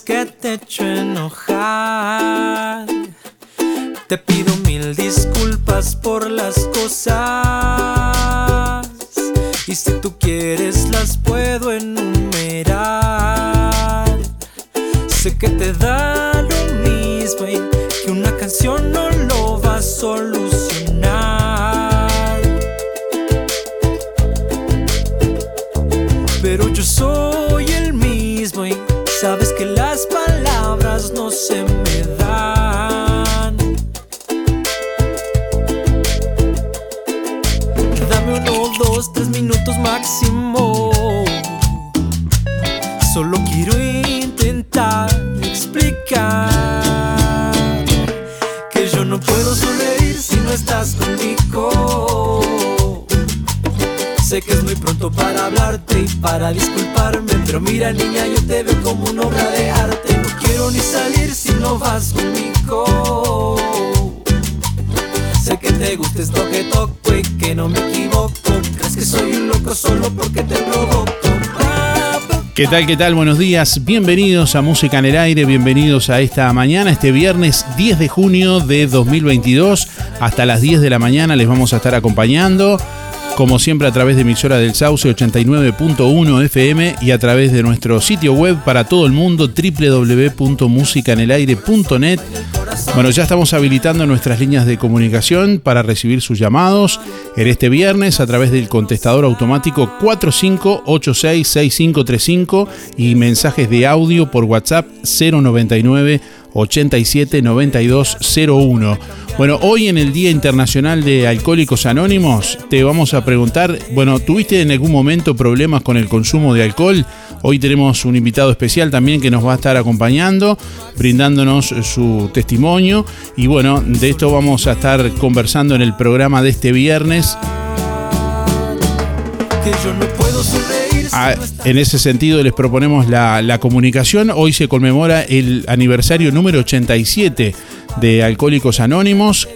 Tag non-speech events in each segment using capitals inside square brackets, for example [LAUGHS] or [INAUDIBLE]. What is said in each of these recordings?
que te echo enojar. Te pido mil disculpas por las cosas, y si tú quieres las puedo enumerar. Sé que te da lo mismo y para disculparme, pero mira niña, yo te veo como una obra de arte. No quiero ni salir si no vas conmigo. Sé que te gusta esto que toco y que no me equivoco. Crees que soy un loco solo porque te provoco. ¿Qué tal? ¿Qué tal? Buenos días. Bienvenidos a Música en el Aire, bienvenidos a esta mañana, este viernes 10 de junio de 2022. Hasta las 10 de la mañana les vamos a estar acompañando, como siempre a través de emisora del Sauce 89.1 FM y a través de nuestro sitio web para todo el mundo www.musicanelaire.net. Bueno, ya estamos habilitando nuestras líneas de comunicación para recibir sus llamados en este viernes a través del contestador automático 45866535 y mensajes de audio por WhatsApp 099 87 9201. Bueno, hoy en el Día Internacional de Alcohólicos Anónimos te vamos a preguntar, bueno, ¿tuviste en algún momento problemas con el consumo de alcohol? Hoy tenemos un invitado especial también que nos va a estar acompañando, brindándonos su testimonio. Y bueno, de esto vamos a estar conversando en el programa de este viernes. Que yo no puedo Ah, en ese sentido les proponemos la, la comunicación. Hoy se conmemora el aniversario número 87 de Alcohólicos Anónimos,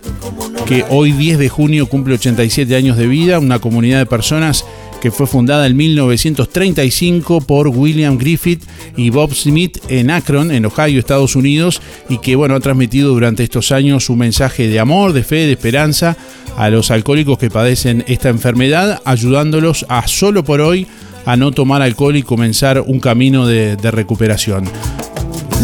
que hoy 10 de junio cumple 87 años de vida, una comunidad de personas que fue fundada en 1935 por William Griffith y Bob Smith en Akron, en Ohio, Estados Unidos, y que bueno, ha transmitido durante estos años un mensaje de amor, de fe, de esperanza a los alcohólicos que padecen esta enfermedad, ayudándolos a solo por hoy a no tomar alcohol y comenzar un camino de, recuperación.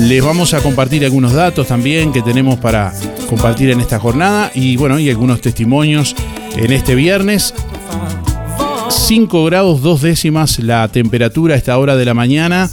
Les vamos a compartir algunos datos también que tenemos para compartir en esta jornada y bueno, y algunos testimonios en este viernes. 5 grados 2 décimas la temperatura a esta hora de la mañana.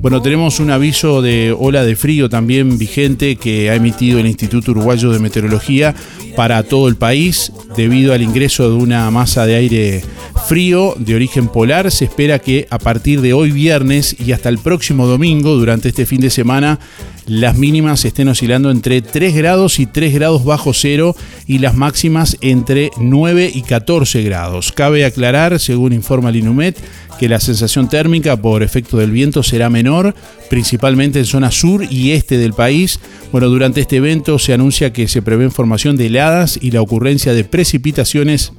Bueno, tenemos un aviso de ola de frío también vigente que ha emitido el Instituto Uruguayo de Meteorología para todo el país debido al ingreso de una masa de aire frío de origen polar. Se espera que a partir de hoy viernes y hasta el próximo domingo, durante este fin de semana, las mínimas estén oscilando entre 3 grados y 3 grados bajo cero y las máximas entre 9 y 14 grados. Cabe aclarar, según informa el INUMET, que la sensación térmica por efecto del viento será menor, principalmente en zona sur y este del país. Bueno, durante este evento se anuncia que se prevé formación de heladas y la ocurrencia de precipitaciones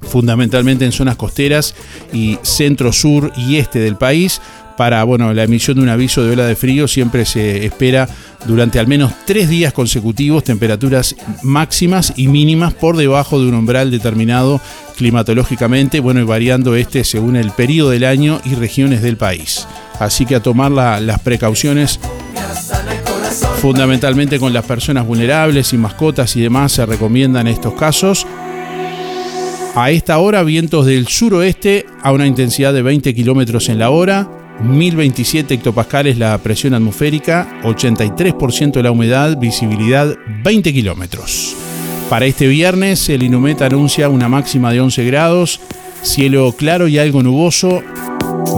fundamentalmente en zonas costeras y centro sur y este del país. Para bueno, la emisión de un aviso de ola de frío siempre se espera durante al menos tres días consecutivos temperaturas máximas y mínimas por debajo de un umbral determinado climatológicamente, bueno, y variando este según el periodo del año y regiones del país. Así que a tomar la- las precauciones fundamentalmente con las personas vulnerables y mascotas y demás se recomiendan estos casos. A esta hora, vientos del suroeste a una intensidad de 20 kilómetros en la hora, 1027 hectopascales la presión atmosférica, 83% la humedad, visibilidad 20 kilómetros. Para este viernes, el Inumet anuncia una máxima de 11 grados, cielo claro y algo nuboso.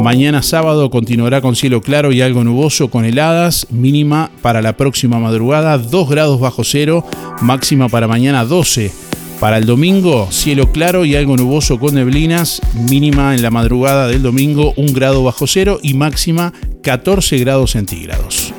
Mañana sábado continuará con cielo claro y algo nuboso con heladas, mínima para la próxima madrugada 2 grados bajo cero, máxima para mañana 12 para el domingo, cielo claro y algo nuboso con neblinas, mínima en la madrugada del domingo 1 grado bajo cero y máxima 14 grados centígrados.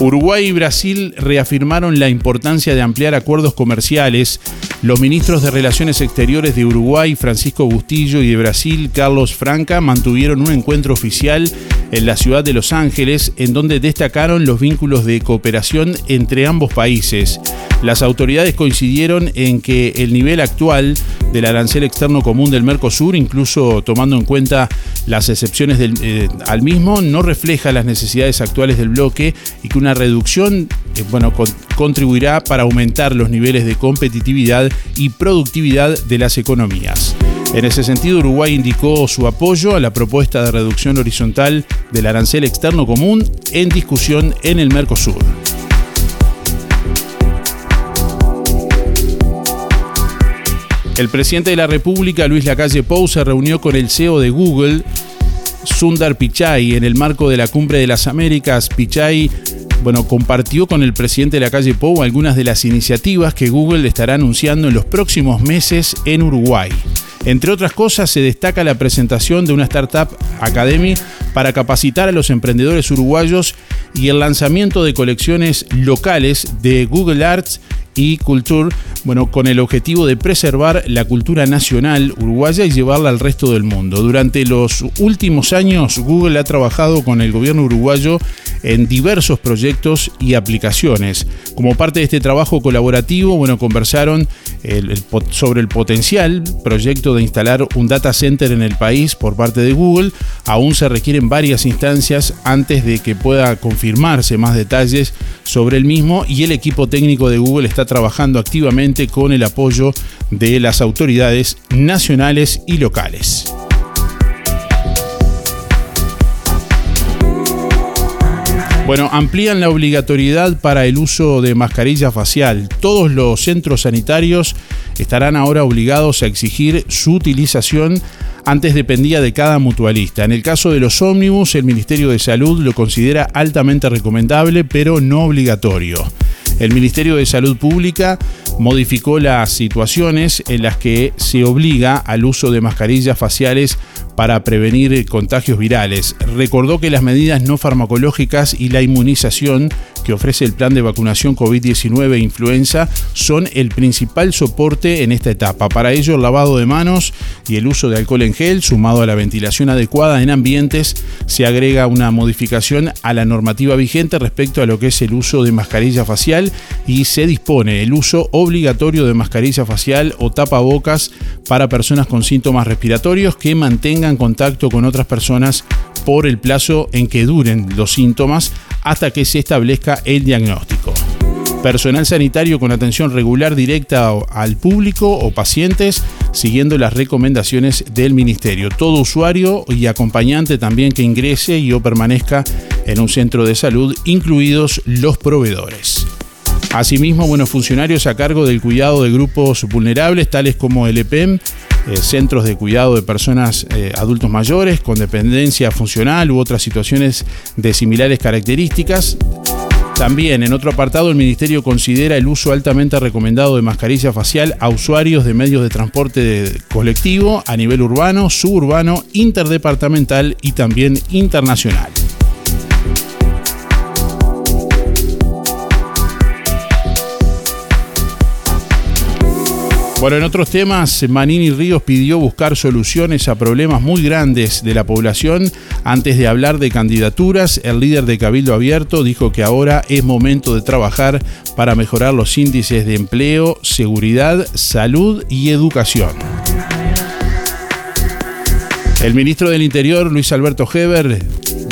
Uruguay y Brasil reafirmaron la importancia de ampliar acuerdos comerciales. Los ministros de Relaciones Exteriores de Uruguay, Francisco Bustillo, y de Brasil, Carlos Franca, mantuvieron un encuentro oficial en la ciudad de Los Ángeles, en donde destacaron los vínculos de cooperación entre ambos países. Las autoridades coincidieron en que el nivel actual del arancel externo común del Mercosur, incluso tomando en cuenta las excepciones eh, al mismo, no refleja las necesidades actuales del bloque y que una reducción eh, bueno, contribuirá para aumentar los niveles de competitividad y productividad de las economías. En ese sentido, Uruguay indicó su apoyo a la propuesta de reducción horizontal del arancel externo común en discusión en el Mercosur. El presidente de la República, Luis Lacalle Pou, se reunió con el CEO de Google, Sundar Pichai, en el marco de la Cumbre de las Américas. Pichai bueno, compartió con el presidente de la calle Pou algunas de las iniciativas que Google estará anunciando en los próximos meses en Uruguay. Entre otras cosas, se destaca la presentación de una Startup Academy para capacitar a los emprendedores uruguayos y el lanzamiento de colecciones locales de Google Arts y Culture, bueno, con el objetivo de preservar la cultura nacional uruguaya y llevarla al resto del mundo. Durante los últimos años, Google ha trabajado con el gobierno uruguayo en diversos proyectos y aplicaciones. Como parte de este trabajo colaborativo, bueno, conversaron sobre el potencial proyecto de instalar un data center en el país por parte de Google. Aún se requieren varias instancias antes de que pueda confirmarse más detalles sobre el mismo y el equipo técnico de Google está trabajando activamente con el apoyo de las autoridades nacionales y locales. Bueno, amplían la obligatoriedad para el uso de mascarilla facial. Todos los centros sanitarios estarán ahora obligados a exigir su utilización. Antes dependía de cada mutualista. En el caso de los ómnibus, el Ministerio de Salud lo considera altamente recomendable, pero no obligatorio. El Ministerio de Salud Pública modificó las situaciones en las que se obliga al uso de mascarillas faciales para prevenir contagios virales. Recordó que las medidas no farmacológicas y la inmunización que ofrece el plan de vacunación COVID-19 e influenza son el principal soporte en esta etapa. Para ello, el lavado de manos y el uso de alcohol en gel, sumado a la ventilación adecuada en ambientes, se agrega una modificación a la normativa vigente respecto a lo que es el uso de mascarilla facial y se dispone el uso obligatorio de mascarilla facial o tapabocas para personas con síntomas respiratorios que mantengan contacto con otras personas por el plazo en que duren los síntomas hasta que se establezca el diagnóstico. Personal sanitario con atención regular directa al público o pacientes siguiendo las recomendaciones del ministerio. Todo usuario y acompañante también que ingrese y o permanezca en un centro de salud, incluidos los proveedores. Asimismo, buenos funcionarios a cargo del cuidado de grupos vulnerables, tales como el EPEM, eh, centros de cuidado de personas eh, adultos mayores con dependencia funcional u otras situaciones de similares características. También en otro apartado el Ministerio considera el uso altamente recomendado de mascarilla facial a usuarios de medios de transporte colectivo a nivel urbano, suburbano, interdepartamental y también internacional. Bueno, en otros temas, Manini Ríos pidió buscar soluciones a problemas muy grandes de la población. Antes de hablar de candidaturas, el líder de Cabildo Abierto dijo que ahora es momento de trabajar para mejorar los índices de empleo, seguridad, salud y educación. El ministro del Interior, Luis Alberto Heber,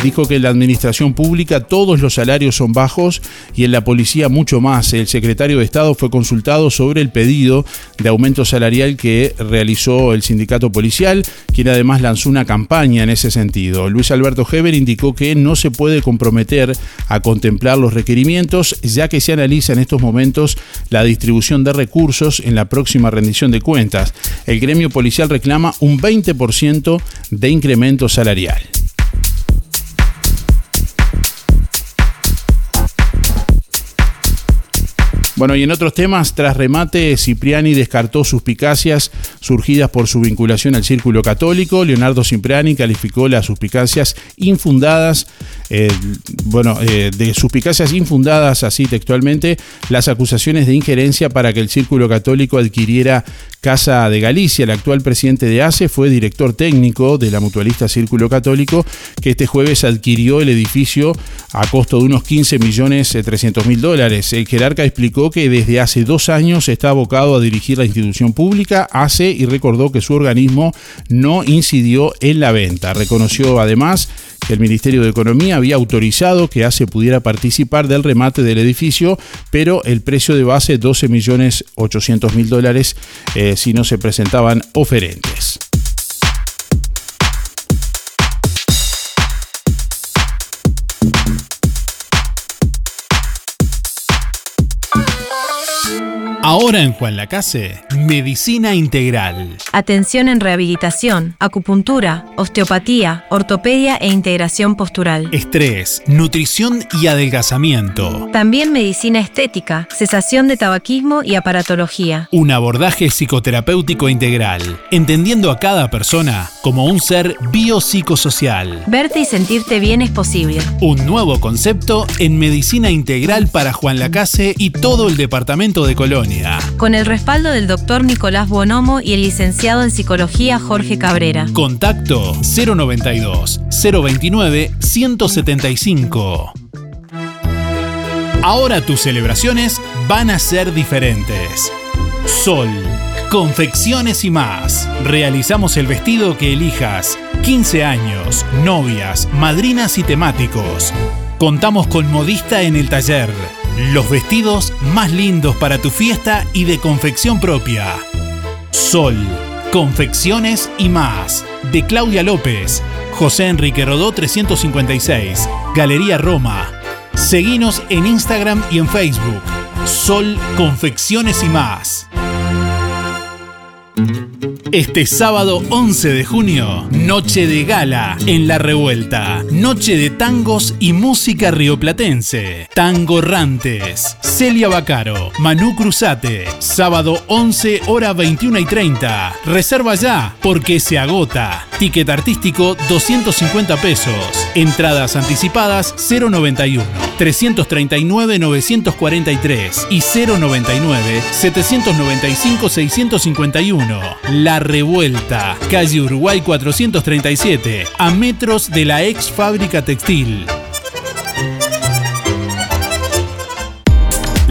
dijo que en la administración pública todos los salarios son bajos y en la policía mucho más. El secretario de Estado fue consultado sobre el pedido de aumento salarial que realizó el sindicato policial, quien además lanzó una campaña en ese sentido. Luis Alberto Heber indicó que no se puede comprometer a contemplar los requerimientos, ya que se analiza en estos momentos la distribución de recursos en la próxima rendición de cuentas. El gremio policial reclama un 20% de incremento salarial. Bueno, y en otros temas, tras remate, Cipriani descartó suspicacias surgidas por su vinculación al círculo católico. Leonardo Cipriani calificó las suspicacias infundadas, eh, bueno, eh, de suspicacias infundadas, así textualmente, las acusaciones de injerencia para que el círculo católico adquiriera Casa de Galicia. El actual presidente de ACE fue director técnico de la mutualista Círculo Católico, que este jueves adquirió el edificio a costo de unos 15 millones 300 mil dólares. El jerarca explicó que desde hace dos años está abocado a dirigir la institución pública, hace y recordó que su organismo no incidió en la venta. Reconoció además que el Ministerio de Economía había autorizado que ACE pudiera participar del remate del edificio, pero el precio de base 12 millones 800 mil dólares eh, si no se presentaban oferentes. Ahora en Juan Lacase, Medicina Integral. Atención en rehabilitación, acupuntura, osteopatía, ortopedia e integración postural. Estrés, nutrición y adelgazamiento. También medicina estética, cesación de tabaquismo y aparatología. Un abordaje psicoterapéutico integral, entendiendo a cada persona como un ser biopsicosocial. Verte y sentirte bien es posible. Un nuevo concepto en medicina integral para Juan Lacase y todo el departamento de Colonia. Con el respaldo del doctor Nicolás Bonomo y el licenciado en psicología Jorge Cabrera. Contacto 092 029 175. Ahora tus celebraciones van a ser diferentes. Sol, confecciones y más. Realizamos el vestido que elijas. 15 años, novias, madrinas y temáticos. Contamos con modista en el taller los vestidos más lindos para tu fiesta y de confección propia. Sol, confecciones y más. De Claudia López, José Enrique Rodó 356, Galería Roma. Seguinos en Instagram y en Facebook. Sol, confecciones y más. Este sábado 11 de junio, noche de gala en La Revuelta. Noche de tangos y música rioplatense. Tango Rantes, Celia Bacaro, Manu Cruzate. Sábado 11 hora 21 y 30. Reserva ya porque se agota. Ticket artístico 250 pesos. Entradas anticipadas 091 339 943 y 099 795 651. Revuelta, calle Uruguay 437, a metros de la ex fábrica textil.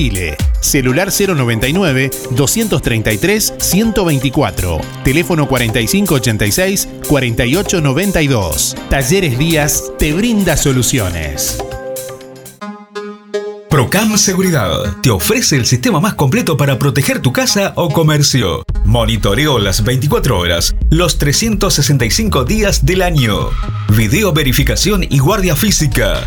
Chile. Celular 099-233-124. Teléfono 4586-4892. Talleres Díaz te brinda soluciones. Procam Seguridad te ofrece el sistema más completo para proteger tu casa o comercio. Monitoreo las 24 horas, los 365 días del año. Video verificación y guardia física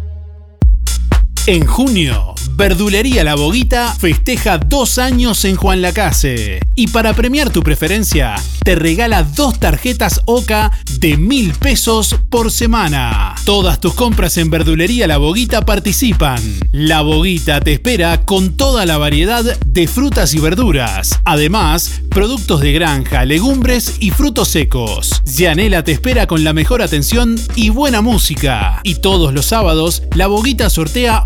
En junio, Verdulería La Boguita festeja dos años en Juan Lacase. Y para premiar tu preferencia, te regala dos tarjetas OCA de mil pesos por semana. Todas tus compras en Verdulería La Boguita participan. La Boguita te espera con toda la variedad de frutas y verduras. Además, productos de granja, legumbres y frutos secos. Gianela te espera con la mejor atención y buena música. Y todos los sábados, La Boguita sortea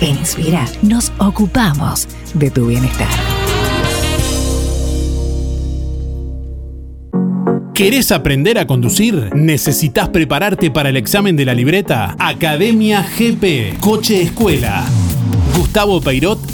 En Inspira nos ocupamos de tu bienestar. ¿Querés aprender a conducir? ¿Necesitas prepararte para el examen de la libreta? Academia GP, Coche Escuela. Gustavo Peirot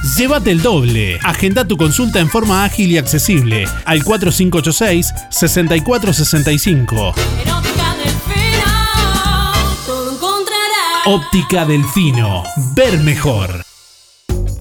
llévate el doble. Agenda tu consulta en forma ágil y accesible al 4586-6465. Óptica Delfino. Ver mejor.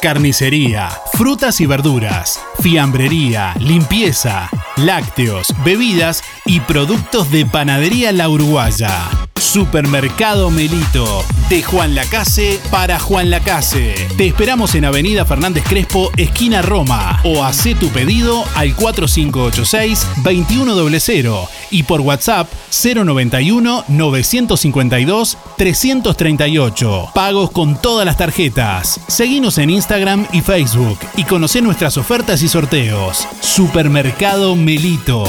Carnicería, frutas y verduras, fiambrería, limpieza, lácteos, bebidas y productos de panadería La Uruguaya. Supermercado Melito, de Juan Lacase para Juan Lacase. Te esperamos en Avenida Fernández Crespo, esquina Roma, o haz tu pedido al 4586-2100 y por WhatsApp 091-952-338. Pagos con todas las tarjetas. Seguinos en Instagram y Facebook y conoce nuestras ofertas y sorteos. Supermercado Melito.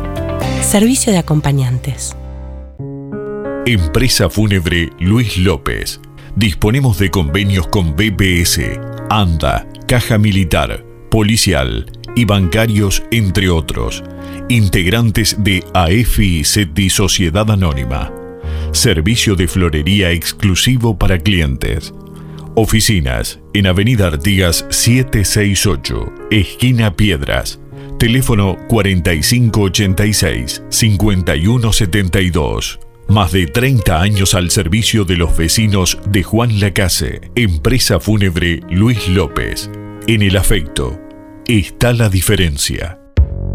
Servicio de acompañantes. Empresa Fúnebre Luis López. Disponemos de convenios con BPS, ANDA, Caja Militar, Policial y bancarios, entre otros. Integrantes de AFI SETI Sociedad Anónima. Servicio de florería exclusivo para clientes. Oficinas en Avenida Artigas 768, esquina Piedras. Teléfono 4586-5172. Más de 30 años al servicio de los vecinos de Juan Lacase. Empresa Fúnebre Luis López. En el afecto está la diferencia.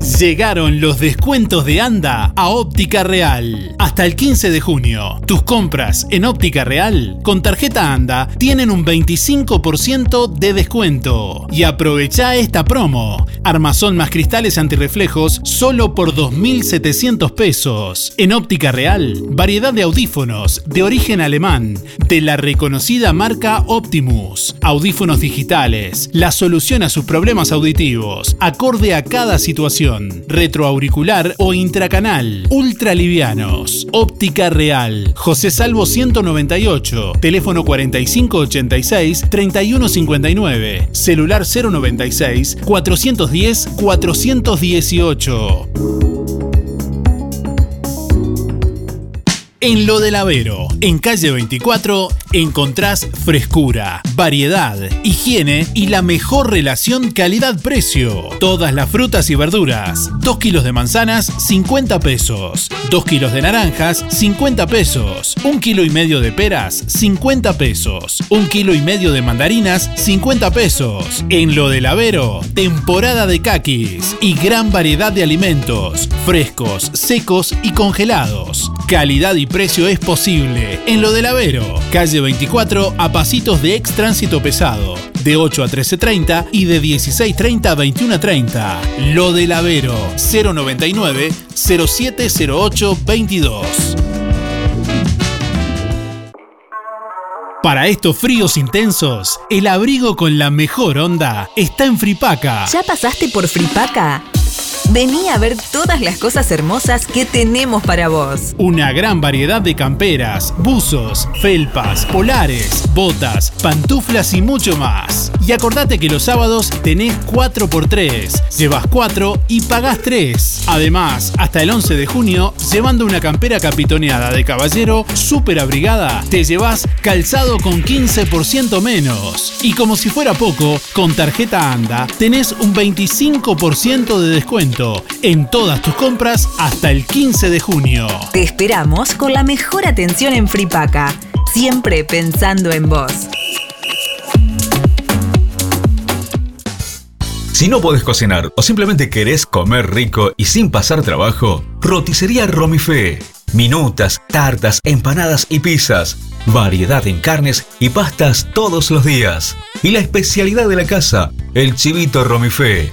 Llegaron los descuentos de ANDA a Óptica Real. Hasta el 15 de junio, tus compras en Óptica Real con tarjeta ANDA tienen un 25% de descuento. Y aprovecha esta promo. Armazón más cristales antirreflejos solo por 2.700 pesos. En Óptica Real, variedad de audífonos de origen alemán de la reconocida marca Optimus. Audífonos digitales, la solución a sus problemas auditivos, acorde a cada situación retroauricular o intracanal, ultralivianos, óptica real, José Salvo 198, teléfono 4586-3159, celular 096 410 418. En Lo del Avero, en calle 24, encontrás frescura, variedad, higiene y la mejor relación calidad-precio. Todas las frutas y verduras. 2 kilos de manzanas, 50 pesos. 2 kilos de naranjas, 50 pesos. 1 kilo y medio de peras, 50 pesos. 1 kilo y medio de mandarinas, 50 pesos. En Lo del Avero, temporada de caquis y gran variedad de alimentos, frescos, secos y congelados. Calidad y precio es posible. En Lo del Avero, calle 24 a pasitos de ex tránsito pesado, de 8 a 13.30 y de 16.30 a 21.30. Lo del Avero, 099 0708 22. Para estos fríos intensos, el abrigo con la mejor onda está en Fripaca. ¿Ya pasaste por Fripaca? Vení a ver todas las cosas hermosas que tenemos para vos. Una gran variedad de camperas, buzos, felpas, polares, botas, pantuflas y mucho más. Y acordate que los sábados tenés 4x3. Llevas 4 y pagás 3. Además, hasta el 11 de junio, llevando una campera capitoneada de caballero súper abrigada, te llevas calzado con 15% menos. Y como si fuera poco, con tarjeta ANDA tenés un 25% de descuento en todas tus compras hasta el 15 de junio. Te esperamos con la mejor atención en Fripaca, siempre pensando en vos. Si no podés cocinar o simplemente querés comer rico y sin pasar trabajo, roticería Romifé. Minutas, tartas, empanadas y pizzas. Variedad en carnes y pastas todos los días. Y la especialidad de la casa, el chivito Romifé.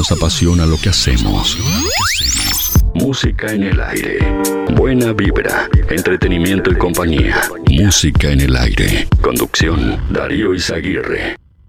Nos apasiona lo que hacemos. Música en el aire. Buena vibra, entretenimiento y compañía. Música en el aire. Conducción, Darío Izaguirre.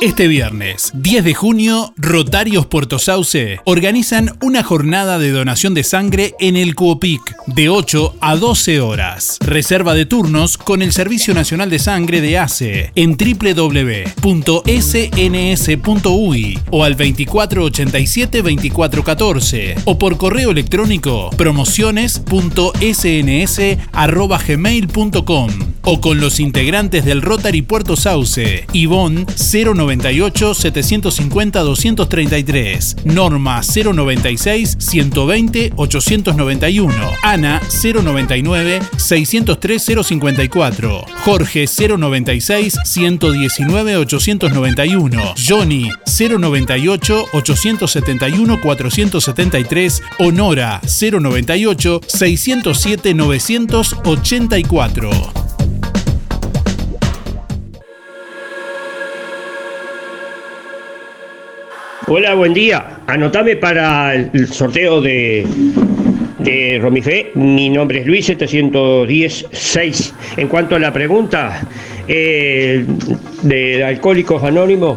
Este viernes, 10 de junio, Rotarios Puerto Sauce organizan una jornada de donación de sangre en el Cuopic de 8 a 12 horas. Reserva de turnos con el Servicio Nacional de Sangre de ACE en www.sns.uy o al 2487-2414 o por correo electrónico promociones.sns.gmail.com o con los integrantes del Rotary Puerto Sauce, Ivonne 098 750 233, Norma 096 120 891, Ana 099 603 054, Jorge 096 119 891, Johnny 098 871 473 Hola, buen día. Anotame para el sorteo de, de Romifé. Mi nombre es Luis 716. En cuanto a la pregunta eh, de Alcohólicos Anónimos,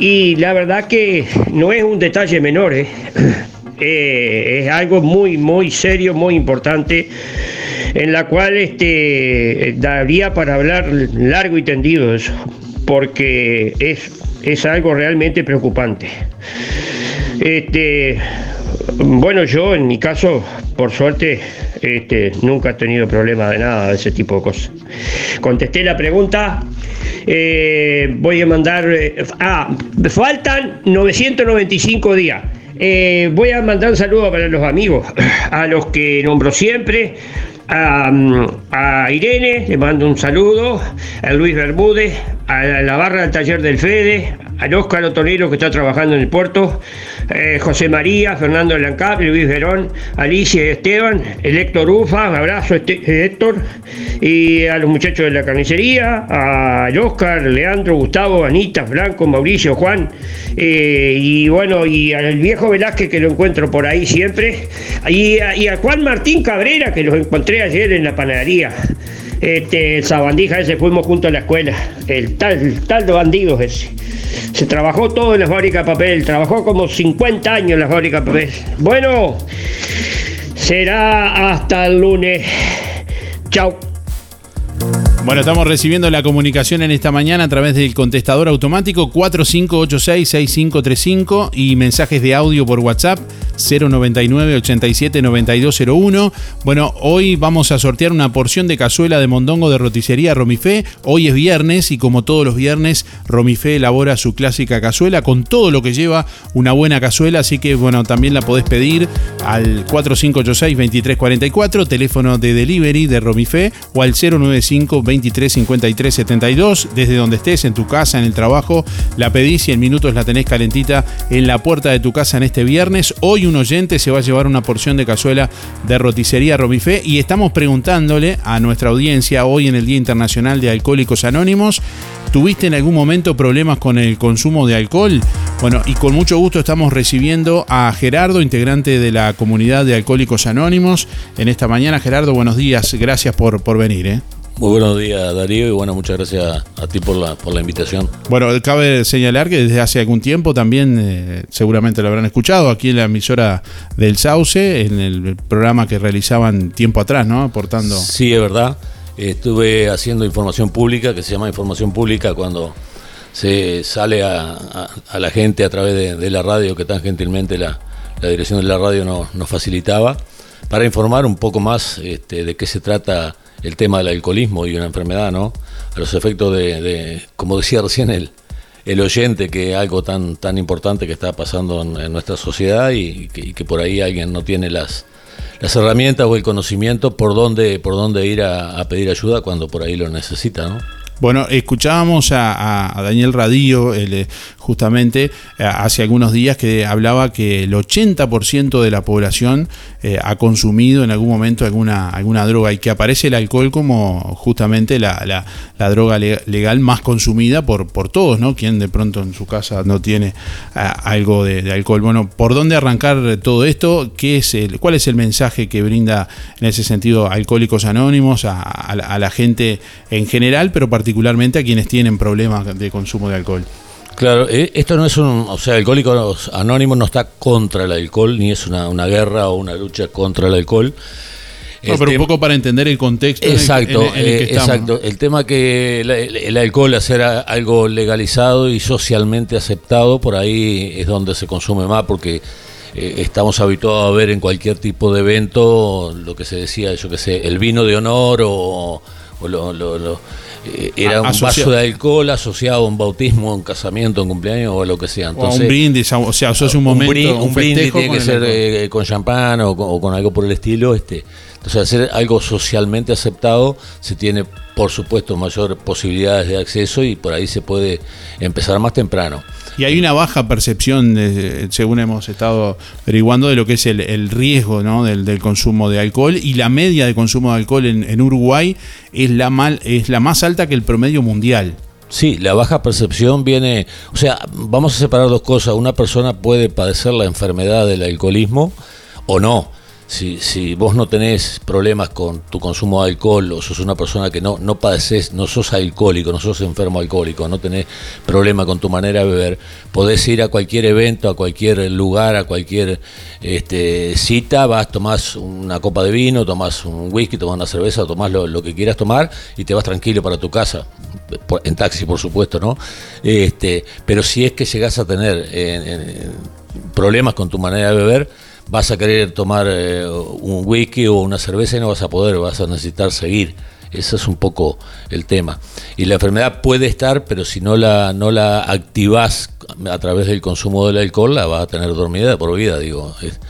y la verdad que no es un detalle menor, ¿eh? [CLEARS THROAT] Eh, es algo muy, muy serio, muy importante, en la cual este, daría para hablar largo y tendido eso, porque es, es algo realmente preocupante. Este, bueno, yo en mi caso, por suerte, este, nunca he tenido problema de nada de ese tipo de cosas. Contesté la pregunta. eh, voy a mandar. eh, ah, faltan 995 días. Eh, voy a mandar un saludo para los amigos, a los que nombro siempre. A, Irene, le mando un saludo, a Luis Bermúdez, a la barra del taller del Fede, al Óscar Otonero que está trabajando en el puerto, eh, José María, Fernando Lancap, Luis Verón, Alicia Esteban, el Héctor Ufa, abrazo este- eh, Héctor, y a los muchachos de la carnicería, al Óscar, Leandro, Gustavo, Anita, Franco, Mauricio, Juan, eh, y bueno, y al viejo Velázquez que lo encuentro por ahí siempre, y y a Juan Martín Cabrera que los encontré ayer en la panadería. Este, el sabandija ese fuimos juntos a la escuela, el tal, el tal de bandidos ese. Se trabajó todo en la fábrica de papel, trabajó como 50 años en la fábrica de papel. Bueno, será hasta el lunes. Chao. Bueno, estamos recibiendo la comunicación en esta mañana a través del contestador automático 4586-6535 y mensajes de audio por WhatsApp 099-87-9201. Bueno, hoy vamos a sortear una porción de cazuela de mondongo de roticería Romifé. Hoy es viernes y como todos los viernes, Romifé elabora su clásica cazuela con todo lo que lleva una buena cazuela. Así que, bueno, también la podés pedir al 4586-2344, teléfono de delivery de Romifé o al 095 23 53 72. Desde donde estés, en tu casa, en el trabajo, la pedís y en minutos la tenés calentita en la puerta de tu casa en este viernes. Hoy un oyente se va a llevar una porción de cazuela de roticería Romifé y estamos preguntándole a nuestra audiencia hoy en el Día Internacional de Alcohólicos Anónimos. ¿Tuviste en algún momento problemas con el consumo de alcohol? Bueno, y con mucho gusto estamos recibiendo a Gerardo, integrante de la comunidad de Alcohólicos Anónimos. En esta mañana, Gerardo, buenos días. Gracias por, por venir. ¿eh? Muy buenos días, Darío, y bueno, muchas gracias a ti por la, por la invitación. Bueno, cabe señalar que desde hace algún tiempo también, eh, seguramente lo habrán escuchado, aquí en la emisora del Sauce, en el programa que realizaban tiempo atrás, ¿no? Aportando. Sí, es verdad. Estuve haciendo información pública, que se llama información pública cuando se sale a, a- a la gente a través de, de la radio, que tan gentilmente la, la dirección de la radio nos, nos facilitaba, para informar un poco más este, de qué se trata el tema del alcoholismo y una enfermedad, ¿no? A los efectos de, como decía recién el, el oyente, que algo tan, tan importante que está pasando en, en nuestra sociedad y que, y que por ahí alguien no tiene las, las herramientas o el conocimiento por dónde, por dónde ir a, a pedir ayuda cuando por ahí lo necesita, ¿no? Bueno, escuchábamos a, Daniel Radillo el, eh, justamente eh, hace algunos días que hablaba que el 80% de la población eh, ha consumido en algún momento alguna, alguna droga y que aparece el alcohol como justamente la, la, droga le- legal más consumida por, por todos, ¿no? Quien de pronto en su casa no tiene algo de, alcohol. Bueno, ¿por dónde arrancar todo esto? ¿Qué es el, ¿Cuál es el mensaje que brinda en ese sentido Alcohólicos Anónimos a, a la gente en general, pero particularmente a quienes tienen problemas de consumo de alcohol? Claro, eh, esto no es un, o sea, Alcohólicos Anónimos no está contra el alcohol, ni es una, una guerra o una lucha contra el alcohol. No, El pero un tema- poco para entender el contexto en el- Exacto, en el, en el que eh, estamos. exacto. El tema que el, el alcohol, hacer algo legalizado y socialmente aceptado, por ahí es donde se consume más, porque eh, estamos habituados a ver en cualquier tipo de evento lo que se decía, yo que sé, el vino de honor o, o lo- lo- lo- era A- un asocia- vaso de alcohol asociado a un bautismo, a un casamiento, a un cumpleaños o a lo que sea. o a Entonces, un brindis, o sea, sos un momento, un, un brindis tiene que ser eh, con champán o o con algo por el estilo. Este, entonces, hacer algo socialmente aceptado se tiene, por supuesto, mayor posibilidades de acceso y por ahí se puede empezar más temprano. Y hay una baja percepción, de- según hemos estado averiguando, de lo que es el, el riesgo ¿no? del, del consumo de alcohol. Y la media de consumo de alcohol en, en Uruguay es la, mal, es la más alta que el promedio mundial. Sí, la baja percepción viene, o sea, vamos a separar dos cosas. Una persona puede padecer la enfermedad del alcoholismo o no. Si, si vos no tenés problemas con tu consumo de alcohol o sos una persona que no, no padeces, no sos alcohólico, no sos enfermo alcohólico, no tenés problema con tu manera de beber, podés ir a cualquier evento, a cualquier lugar, a cualquier este, cita, vas, tomás una copa de vino, tomás un whisky, tomás una cerveza, tomás lo, lo que quieras tomar y te vas tranquilo para tu casa, en taxi por supuesto, ¿no? Este, pero si es que llegás a tener eh, eh, problemas con tu manera de beber, vas a querer tomar eh, un whisky o una cerveza y no vas a poder, vas a necesitar seguir. Ese es un poco el tema. Y la enfermedad puede estar, pero si no la, no la activás a través del consumo del alcohol, la vas a tener dormida por vida, digo. Es,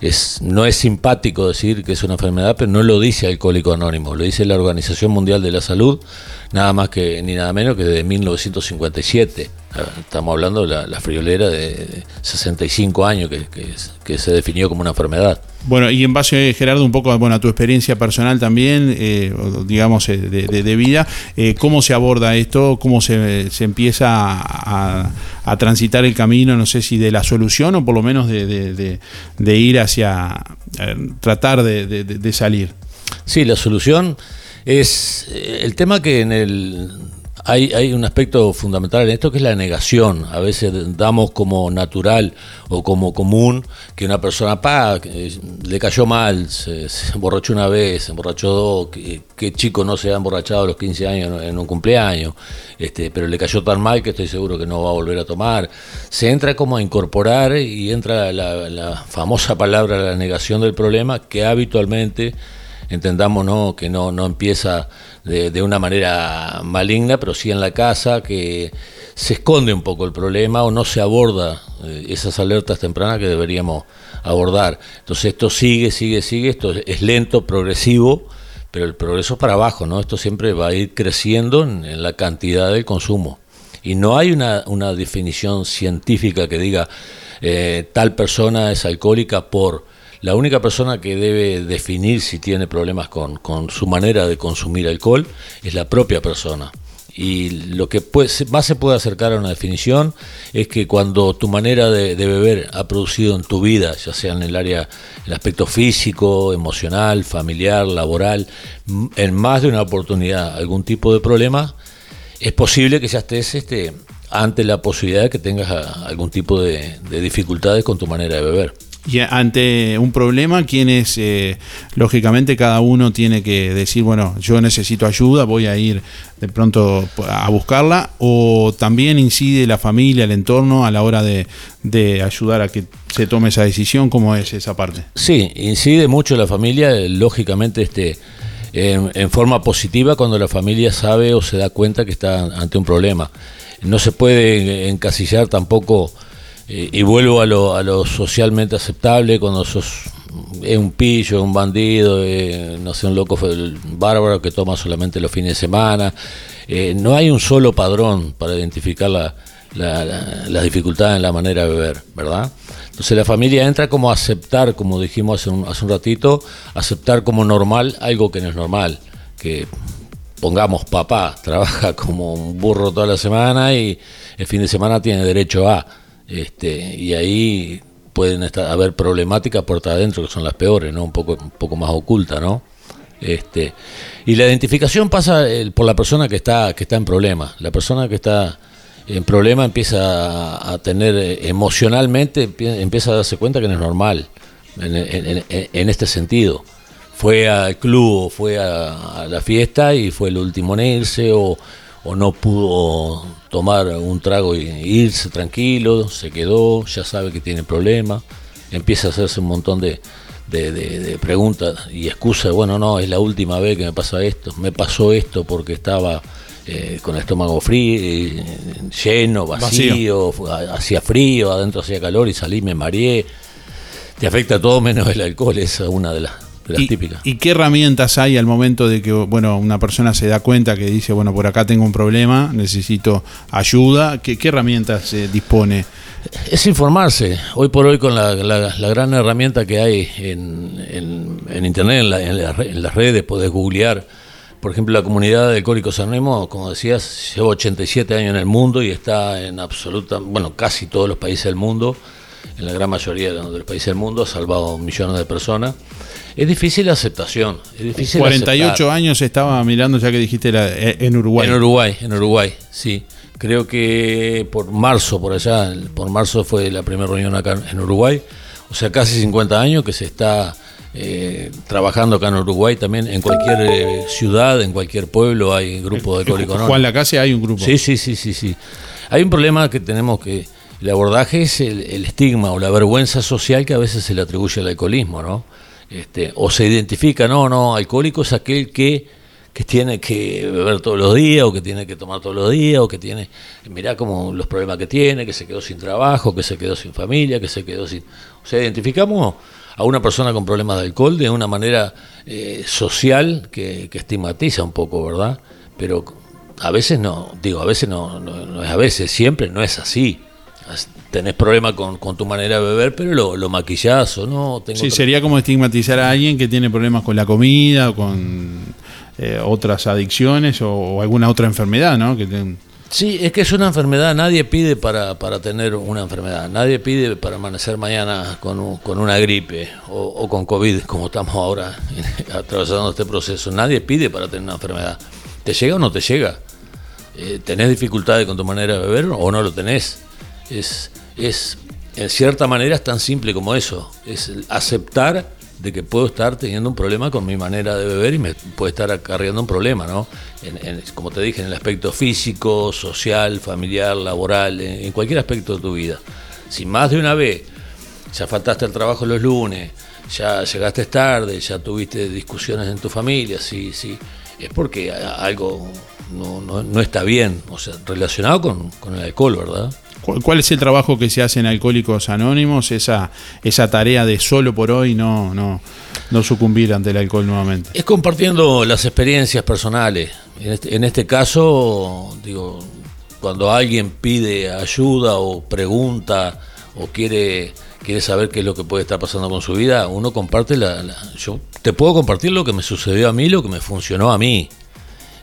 es- no es simpático decir que es una enfermedad, pero no lo dice Alcohólico Anónimo, lo dice la Organización Mundial de la Salud, nada más que ni nada menos que de 1957. Ah, Estamos hablando de la, la friolera de 65 años que, que, que se definió como una enfermedad. Bueno, y en base, Gerardo, un poco bueno, a tu experiencia personal también, eh, digamos, eh, de, de- de vida, eh, ¿cómo se aborda esto? ¿Cómo se, se empieza a, a transitar el camino, no sé si de la solución o por lo menos de, de- ir hacia eh, tratar de salir? Sí, la solución es eh, el tema que en el hay, hay un aspecto fundamental en esto que es la negación. A veces damos como natural o como común que una persona pa, eh, le cayó mal, se, emborrachó una vez, se emborrachó dos, que, que chico no se ha emborrachado a los 15 años en un cumpleaños, este, pero le cayó tan mal que estoy seguro que no va a volver a tomar. Se entra como a incorporar y entra la, la famosa palabra la negación del problema que habitualmente entendamos ¿no? que no, no empieza de, de una manera maligna, pero sí en la casa, que se esconde un poco el problema o no se aborda eh, esas alertas tempranas que deberíamos abordar. Entonces esto sigue, sigue, sigue, esto es- lento, progresivo, pero el progreso es para abajo, ¿no? Esto siempre va a ir creciendo en, en la cantidad del consumo. Y no hay una, una definición científica que diga eh, tal persona es alcohólica por... La única persona que debe definir si tiene problemas con, con su manera de consumir alcohol es la propia persona. Y lo que puede- más se puede acercar a una definición es que cuando tu manera de, beber ha producido en tu vida, ya sea en el área, el aspecto físico, emocional, familiar, laboral, en más de una oportunidad algún tipo de problema, es posible que ya estés este, ante la posibilidad de que tengas a- algún tipo de dificultades con tu manera de beber. Y ante un problema, quienes, eh, lógicamente, cada uno tiene que decir, bueno, yo necesito ayuda, voy a ir de pronto a buscarla, o también incide la familia, el entorno, a la hora de, ayudar a que se tome esa decisión, ¿cómo es esa parte? Sí, incide mucho la familia, lógicamente, este, en forma positiva cuando la familia sabe o se da cuenta que está ante un problema. No se puede encasillar tampoco, y vuelvo a lo, a lo socialmente aceptable, cuando sos es un pillo, un bandido, eh, no sé, un loco bárbaro que toma solamente los fines de semana. eh, no hay un solo padrón para identificar la, la, la- las dificultades en la manera de beber, ¿verdad? Entonces la familia entra como a aceptar, como dijimos hace un, hace un ratito, aceptar como normal algo que no es normal, que pongamos papá, [LAUGHS] trabaja como un burro toda la semana y el fin de semana tiene derecho a, este, y ahí pueden estar, haber problemáticas puerta adentro que son las peores, ¿no? Un poco, un poco más ocultas, ¿no? Este, y la identificación pasa eh, por la persona que está, que está en problema. La persona que está en problema empieza a, tener eh, emocionalmente, empie- empieza a darse cuenta que no es normal en este sentido. Fue al club o fue a, a la fiesta y fue el último en irse o, o no pudo tomar un trago y irse tranquilo, se quedó, ya sabe que tiene problemas, empieza a hacerse un montón de, de, de- de preguntas y excusas, bueno, no, es la última vez que me pasa esto, me pasó esto porque estaba eh, con el estómago frío, eh, lleno, vacío, hacía frío, adentro hacía calor y salí, me mareé. Te afecta todo menos el alcohol, esa es una de las, de las típicas. ¿Y qué herramientas hay al momento de que bueno una persona se da cuenta que dice, bueno, por acá tengo un problema, necesito ayuda? ¿Qué, qué herramientas se dispone? Es informarse. Hoy por hoy con la, la- la gran herramienta que hay en, en- en Internet, en, la- en las redes, podés googlear. Por ejemplo, la comunidad de Alcohólicos Anónimos, como decías, lleva 87 años en el mundo y está en absoluta, bueno, casi todos los países del mundo, en la gran mayoría de los países del mundo, ha salvado millones de personas. Es difícil la aceptación. Es difícil 48 aceptar. años estaba mirando, ya que dijiste, la- eh, en Uruguay. En Uruguay, en Uruguay, sí. Creo que por marzo, por allá, por marzo fue la primera reunión acá en Uruguay. O sea, casi 50 años que se está eh, trabajando acá en Uruguay también. En cualquier eh, ciudad, en cualquier pueblo hay grupos de alcohólicos Juan. Lacase hay un grupo. Sí, sí, sí, sí, sí. Hay un problema que tenemos que... El abordaje es el, el estigma o la vergüenza social que a veces se le atribuye al alcoholismo, ¿no? Este, o se identifica, no, no, alcohólico es aquel que, que tiene que beber todos los días, o que tiene que tomar todos los días, o que tiene, mirá como los problemas que tiene, que se quedó sin trabajo, que se quedó sin familia, que se quedó sin... O sea, identificamos a una persona con problemas de alcohol de una manera eh, social que, que estigmatiza un poco, ¿verdad? Pero a veces no, digo, a veces no, no, no es a veces, siempre no es así. Tenés problemas con, con tu manera de beber, pero lo, lo maquillás o no. Tengo Sí, otra- sería como estigmatizar a alguien que tiene problemas con la comida o con eh, otras adicciones o, o alguna otra enfermedad, ¿no? Que ten- Sí, es que es una enfermedad, nadie pide para, para tener una enfermedad, nadie pide para amanecer mañana con, un- con una gripe o, o con COVID, como estamos ahora [LAUGHS] atravesando este proceso, nadie pide para tener una enfermedad. ¿Te llega o no te llega? Eh, ¿Tenés dificultades con tu manera de beber o no lo tenés? Es, es, en cierta manera, es tan simple como eso, es aceptar de que puedo estar teniendo un problema con mi manera de beber y me puede estar acarreando un problema, ¿no? En- en- como te dije, en el aspecto físico, social, familiar, laboral, en, cualquier aspecto de tu vida. Si más de una vez ya faltaste al trabajo los lunes, ya llegaste tarde, ya tuviste discusiones en tu familia, sí, sí, es porque algo no, no- no está bien, o sea, relacionado con, con el alcohol, ¿verdad? ¿Cuál, es el trabajo que se hace en Alcohólicos Anónimos? Esa, esa tarea de solo por hoy no, no, no sucumbir ante el alcohol nuevamente. Es compartiendo las experiencias personales. En este, en este caso, digo, cuando alguien pide ayuda o pregunta o quiere, quiere saber qué es lo que puede estar pasando con su vida, uno comparte la, la- Yo te puedo compartir lo que me sucedió a mí, lo que me funcionó a mí.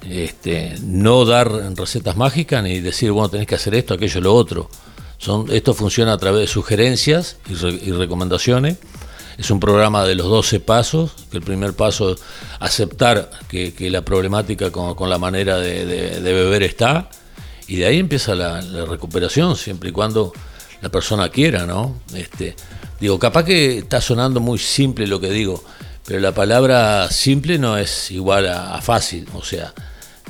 Este, no dar recetas mágicas ni decir, bueno, tenés que hacer esto, aquello, lo otro. Son, esto funciona a través de sugerencias y, re- y recomendaciones. Es un programa de los 12 pasos, que el primer paso es aceptar que, la problemática con, la manera de, beber está, y de ahí empieza la, la recuperación, siempre y cuando la persona quiera, ¿no? Este, digo, capaz que está sonando muy simple lo que digo, pero la palabra simple no es igual a, a fácil, o sea,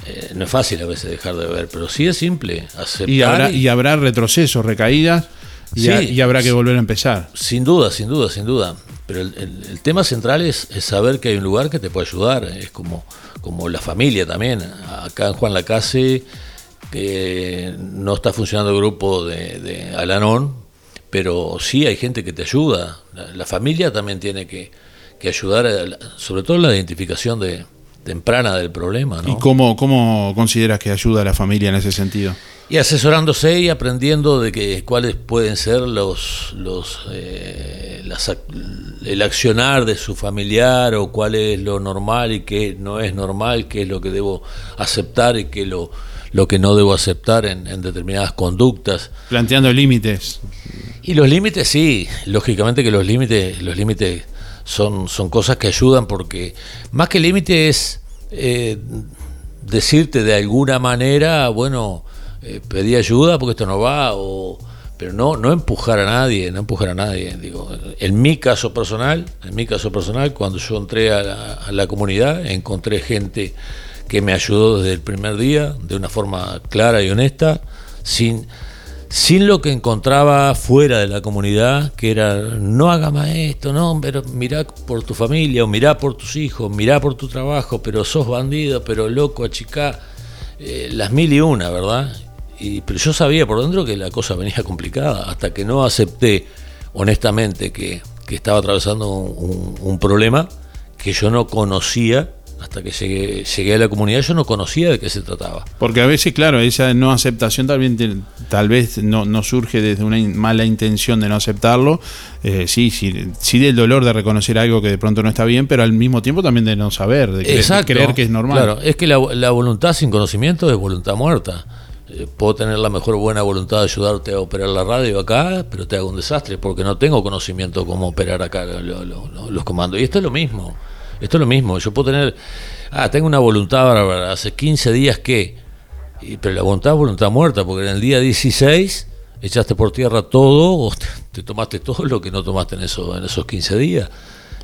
eh, no es fácil a veces dejar de beber, pero sí es simple, aceptar. Y habrá, y- y habrá retrocesos, recaídas, y, Sí. y habrá que volver a empezar. Sin duda, sin duda, sin duda. Pero el, el- el tema central es, es saber que hay un lugar que te puede ayudar. Es como, como la familia también. Acá en Juan Lacase que no está funcionando el grupo de, de Alanón, pero sí hay gente que te ayuda. La, la familia también tiene que, que ayudar, a sobre todo en la identificación de, temprana del problema. ¿no? ¿Y cómo, cómo consideras que ayuda a la familia en ese sentido? Y asesorándose y aprendiendo de que cuáles pueden ser los, los eh, las, el accionar de su familiar o cuál es lo normal y qué no es normal, qué es lo que debo aceptar y qué lo, lo que no debo aceptar en, en determinadas conductas. Planteando límites. Y los límites sí, lógicamente que los límites, los límites son, son cosas que ayudan porque más que límite es eh, decirte de alguna manera, bueno, eh, pedí ayuda porque esto no va, o, pero no, no empujar a nadie, no empujar a nadie. Digo, en mi caso personal, en mi caso personal, cuando yo entré a la, a la comunidad, encontré gente que me ayudó desde el primer día, de una forma clara y honesta, sin sin lo que encontraba fuera de la comunidad, que era no haga más esto, no, pero mirá por tu familia, o mirá por tus hijos, mirá por tu trabajo, pero sos bandido, pero loco, achicá, eh, las mil y una, ¿verdad? Y, pero yo sabía por dentro que la cosa venía [LAUGHS] complicada, hasta que no acepté honestamente que, que estaba atravesando un, problema que yo no conocía hasta que llegué, llegué a la comunidad yo no conocía de qué se trataba. Porque a veces, claro, esa no aceptación también tal vez no, no surge desde una mala intención de no aceptarlo, eh, sí, sí, sí del dolor de reconocer algo que de pronto no está bien, pero al mismo tiempo también de no saber, de, creer, de creer que es normal. Claro, es que la, la voluntad sin conocimiento es voluntad muerta eh, puedo tener la mejor buena voluntad de ayudarte a operar la radio acá, pero te hago un desastre porque no tengo conocimiento cómo operar acá lo, lo, lo, los comandos. Y esto es lo mismo. Esto es lo mismo, yo puedo tener, ah, tengo una voluntad bárbara, hace 15 días que, y, pero la voluntad es voluntad muerta, porque en el día 16 echaste por tierra todo, [LAUGHS] o te, te, tomaste todo lo que no tomaste en, eso, en esos 15 días.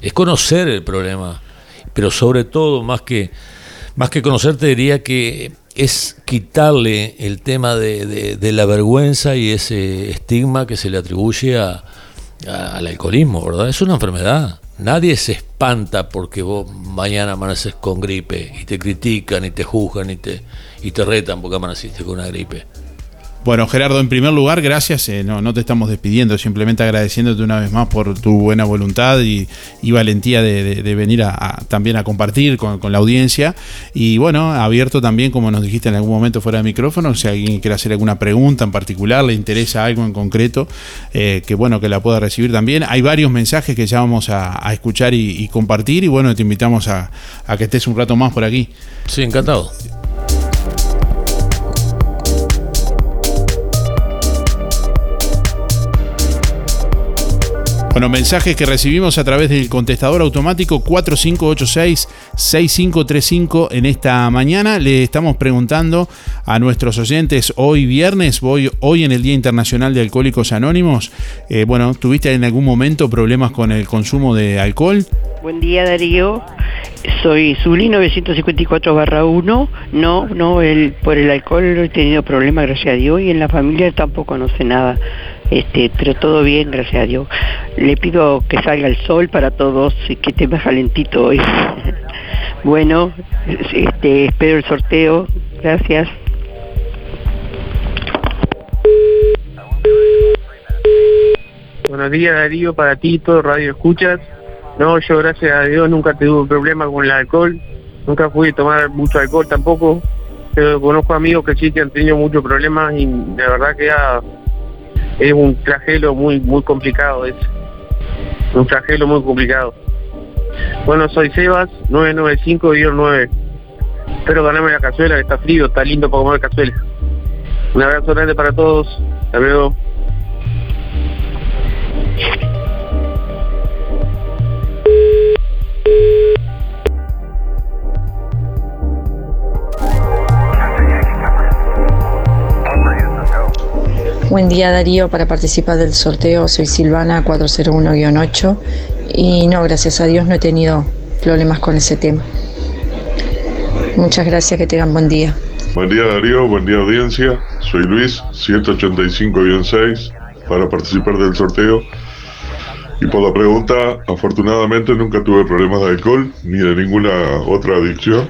Es conocer el problema, pero sobre todo, más que, más que conocer, te diría que es quitarle el tema de, de, de la vergüenza y ese estigma que se le atribuye a, a, al alcoholismo, ¿verdad? Es una enfermedad Nadie se espanta porque vos mañana amaneces con gripe y te critican y te juzgan y te, y te retan porque amaneciste con una gripe. Bueno, Gerardo, en primer lugar, gracias. Eh, no, te estamos despidiendo, simplemente agradeciéndote una vez más por tu buena voluntad y, valentía de, venir a, también a compartir con, la audiencia. Y bueno, abierto también, como nos dijiste en algún momento fuera de micrófono, si alguien quiere hacer alguna pregunta en particular, le interesa algo en concreto, eh, que bueno, que la pueda recibir también. Hay varios mensajes que ya vamos a, escuchar y, y, compartir y bueno, te invitamos a, a que estés un rato más por aquí. Sí, encantado. Bueno, mensajes que recibimos a través del contestador automático 4586-6535 en esta mañana. Le estamos preguntando a nuestros oyentes hoy viernes, hoy, hoy en el Día Internacional de Alcohólicos Anónimos. Eh, bueno, ¿tuviste en algún momento problemas con el consumo de alcohol? Buen día Darío, soy Zuli 954-1. No, no, el, por el alcohol no he tenido problemas, gracias a Dios, y en la familia tampoco no sé nada este, pero todo bien, gracias a Dios. Le pido que salga el sol para todos y que esté más calentito hoy. [LAUGHS] bueno, este, espero el sorteo. Gracias. Buenos días Darío, para ti, todo Radio Escuchas. No, yo gracias a Dios nunca tuve problema con el alcohol, nunca fui a tomar mucho alcohol tampoco, pero conozco amigos que sí que han tenido muchos problemas y de verdad que ya es un flagelo muy muy complicado es un flagelo muy complicado. Bueno soy Sebas 995-9 espero ganarme la cazuela que está frío está lindo para comer cazuela. Un abrazo grande para todos. Hasta luego Buen día Darío, para participar del sorteo soy Silvana 401-8 y no, gracias a Dios no he tenido problemas con ese tema. Muchas gracias, que tengan buen día. Buen día Darío, buen día audiencia, soy Luis 185-6 para participar del sorteo y por la pregunta, afortunadamente nunca tuve problemas de alcohol ni de ninguna otra adicción.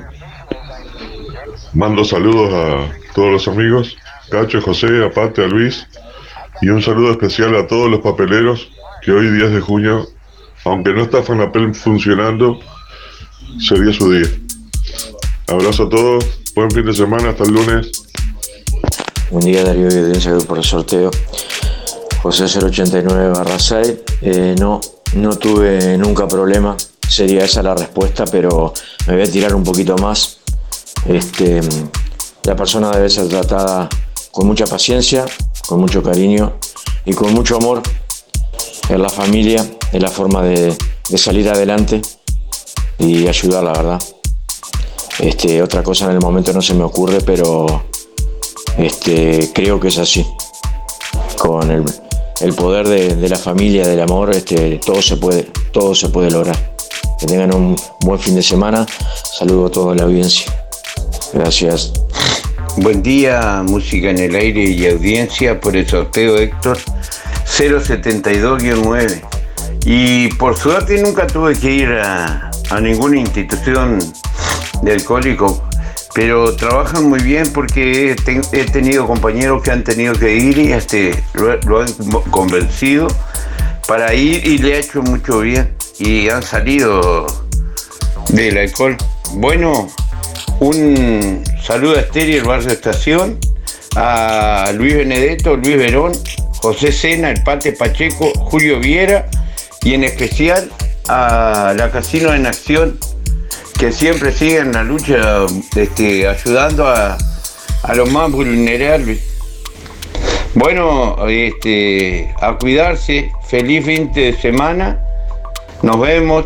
Mando saludos a todos los amigos Cacho, José, aparte a Luis, y un saludo especial a todos los papeleros que hoy 10 de junio, aunque no está Fanapel funcionando, sería su día. Abrazo a todos, buen fin de semana, hasta el lunes. Buen día Darío y audiencia por el sorteo. José 089 barra 6. Eh, no, no tuve nunca problema. Sería esa la respuesta, pero me voy a tirar un poquito más. Este, la persona debe ser tratada con mucha paciencia, con mucho cariño y con mucho amor en la familia, en la forma de, salir adelante y ayudar, la verdad. Este, otra cosa en el momento no se me ocurre, pero este, creo que es así. Con el, poder de, de, la familia, del amor, este, todo, se puede, todo se puede lograr. Que tengan un buen fin de semana. Saludo a toda la audiencia. Gracias. Buen día, música en el aire y audiencia por el sorteo Héctor 072-9. Y por suerte nunca tuve que ir a, ninguna institución de alcohólico, pero trabajan muy bien porque he, ten, he, tenido compañeros que han tenido que ir y este, lo, han convencido para ir y le ha hecho mucho bien y han salido del alcohol. Bueno, un saludo a Estéreo, el barrio Estación, a Luis Benedetto, Luis Verón, José Sena, el Pate Pacheco, Julio Viera y en especial a la Casino en Acción que siempre siguen la lucha este, ayudando a, a, los más vulnerables. Bueno, este, a cuidarse, feliz fin de semana, nos vemos.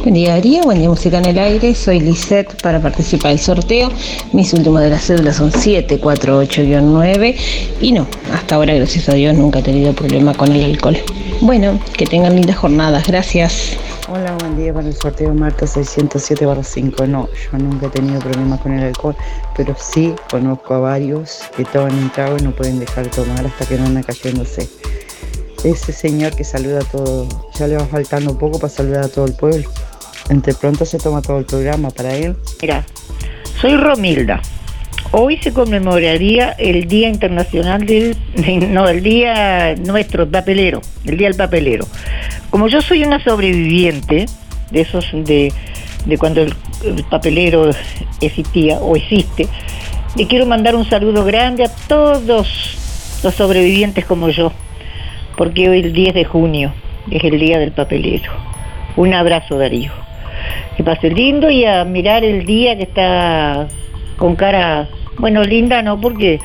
Buen día Darío, buen día Música en el Aire, soy Lisette para participar del sorteo. Mis últimos de las cédulas son 748-9 y no, hasta ahora gracias a Dios nunca he tenido problema con el alcohol. Bueno, que tengan lindas jornadas, gracias. Hola, buen día para el sorteo Marta 607 5. No, yo nunca he tenido problemas con el alcohol, pero sí conozco a varios que toman un trago y no pueden dejar de tomar hasta que no anda cayéndose. Ese señor que saluda a todo, ya le va faltando un poco para saludar a todo el pueblo. Entre pronto se toma todo el programa para él. Mira, soy Romilda. Hoy se conmemoraría el Día Internacional del, no, el Día nuestro, el papelero, el Día del Papelero. Como yo soy una sobreviviente de esos, de, de cuando el, el, papelero existía o existe, le quiero mandar un saludo grande a todos los sobrevivientes como yo, porque hoy el 10 de junio es el Día del Papelero. Un abrazo, Darío. Que pase lindo y a mirar el día que está con cara, bueno, linda no, porque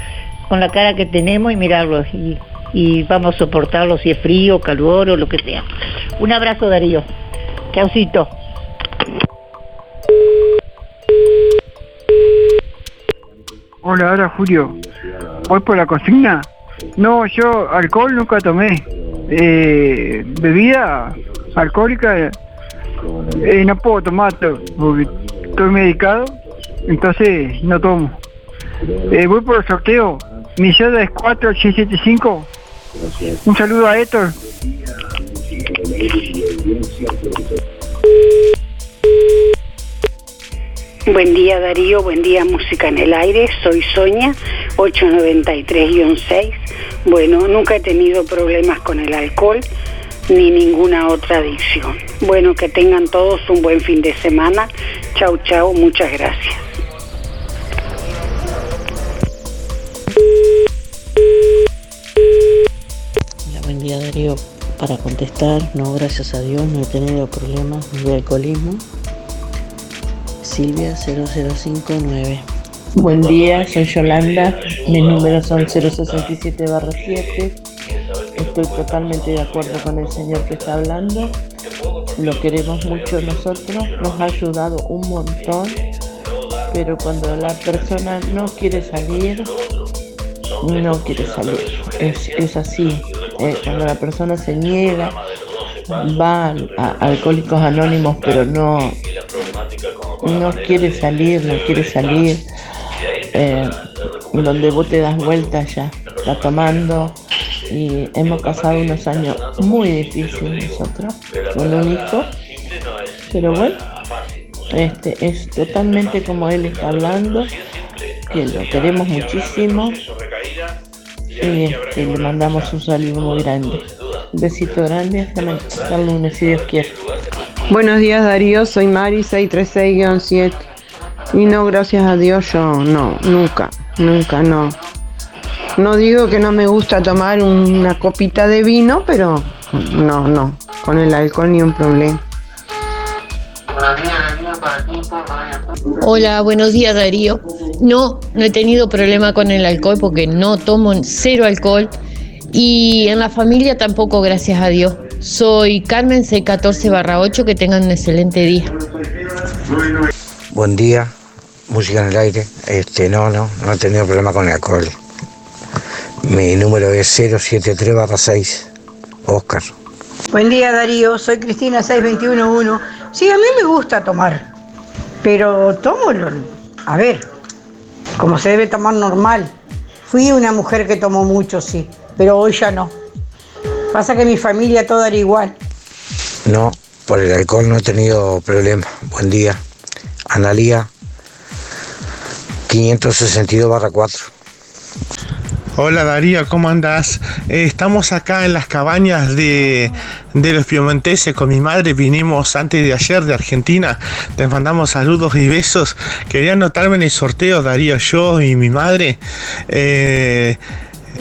con la cara que tenemos y mirarlo y, vamos a soportarlo si es frío, calor o lo que sea. Un abrazo Darío. Chaucito. Hola, hola Julio. ¿Voy por la consigna? No, yo alcohol nunca tomé. Eh, bebida alcohólica eh, no puedo tomar porque estoy medicado entonces no tomo. Eh, voy por el sorteo. Mi cédula es 4675. Un saludo a Héctor. Buen día Darío, buen día Música en el Aire, soy Sonia, 893-6. Bueno, nunca he tenido problemas con el alcohol ni ninguna otra adicción. Bueno, que tengan todos un buen fin de semana. Chau, chau, muchas gracias. Buen día Darío. Para contestar, no, gracias a Dios no he tenido problemas de alcoholismo. Silvia 0059. Buen día, soy Yolanda. Mis números son 067 7. Estoy totalmente de acuerdo con el señor que está hablando. Lo queremos mucho nosotros. Nos ha ayudado un montón. Pero cuando la persona no quiere salir, no quiere salir. Es, es así. Eh, cuando la persona se niega, va a Alcohólicos Anónimos, pero no, no quiere salir, no quiere salir. Eh, donde vos te das vueltas ya, está tomando y hemos pasado unos años muy difíciles nosotros con un hijo, pero bueno, este es totalmente como él está hablando, que lo queremos muchísimo y este, le mandamos un saludo muy grande. Un besito grande hasta el lunes si Dios quiere. Buenos días Darío, soy Mari 636-7. Y no, gracias a Dios, yo no, nunca, nunca, no. No digo que no me gusta tomar una copita de vino, pero no, no, con el alcohol ni un problema. Hola, buenos días Darío. No, no he tenido problema con el alcohol porque no tomo cero alcohol y en la familia tampoco, gracias a Dios. Soy Carmen C14 barra 8, que tengan un excelente día. Buen día, música en el aire. Este, no, no, no he tenido problema con el alcohol. Mi número es 073 barra 6, Oscar. Buen día Darío, soy Cristina 6211. Sí, a mí me gusta tomar, pero tomo, lo- a ver, como se debe tomar normal. Fui una mujer que tomó mucho, sí, pero hoy ya no. Pasa que mi familia toda era igual. No, por el alcohol no he tenido problema. Buen día. Analía 562 barra 4. Hola Darío, ¿cómo andás? Eh, estamos acá en las cabañas de, de los piemonteses con mi madre. Vinimos antes de ayer de Argentina. Te mandamos saludos y besos. Quería anotarme en el sorteo, Darío, yo y mi madre. Eh,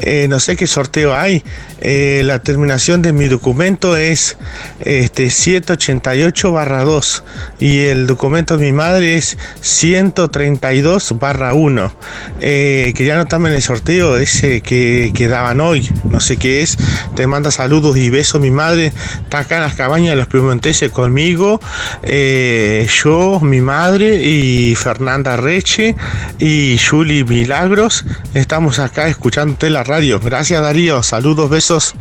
eh, no sé qué sorteo hay. Eh, la terminación de mi documento es este, 188 barra 2 y el documento de mi madre es 132 barra 1. Eh, quería anotarme en el sorteo ese que, que daban hoy, no sé qué es. Te manda saludos y besos mi madre. Está acá en las cabañas de los Piemonteses conmigo. Eh, yo, mi madre y Fernanda Reche y Julie Milagros. Estamos acá escuchándote la radio. Gracias Darío, saludos, besos.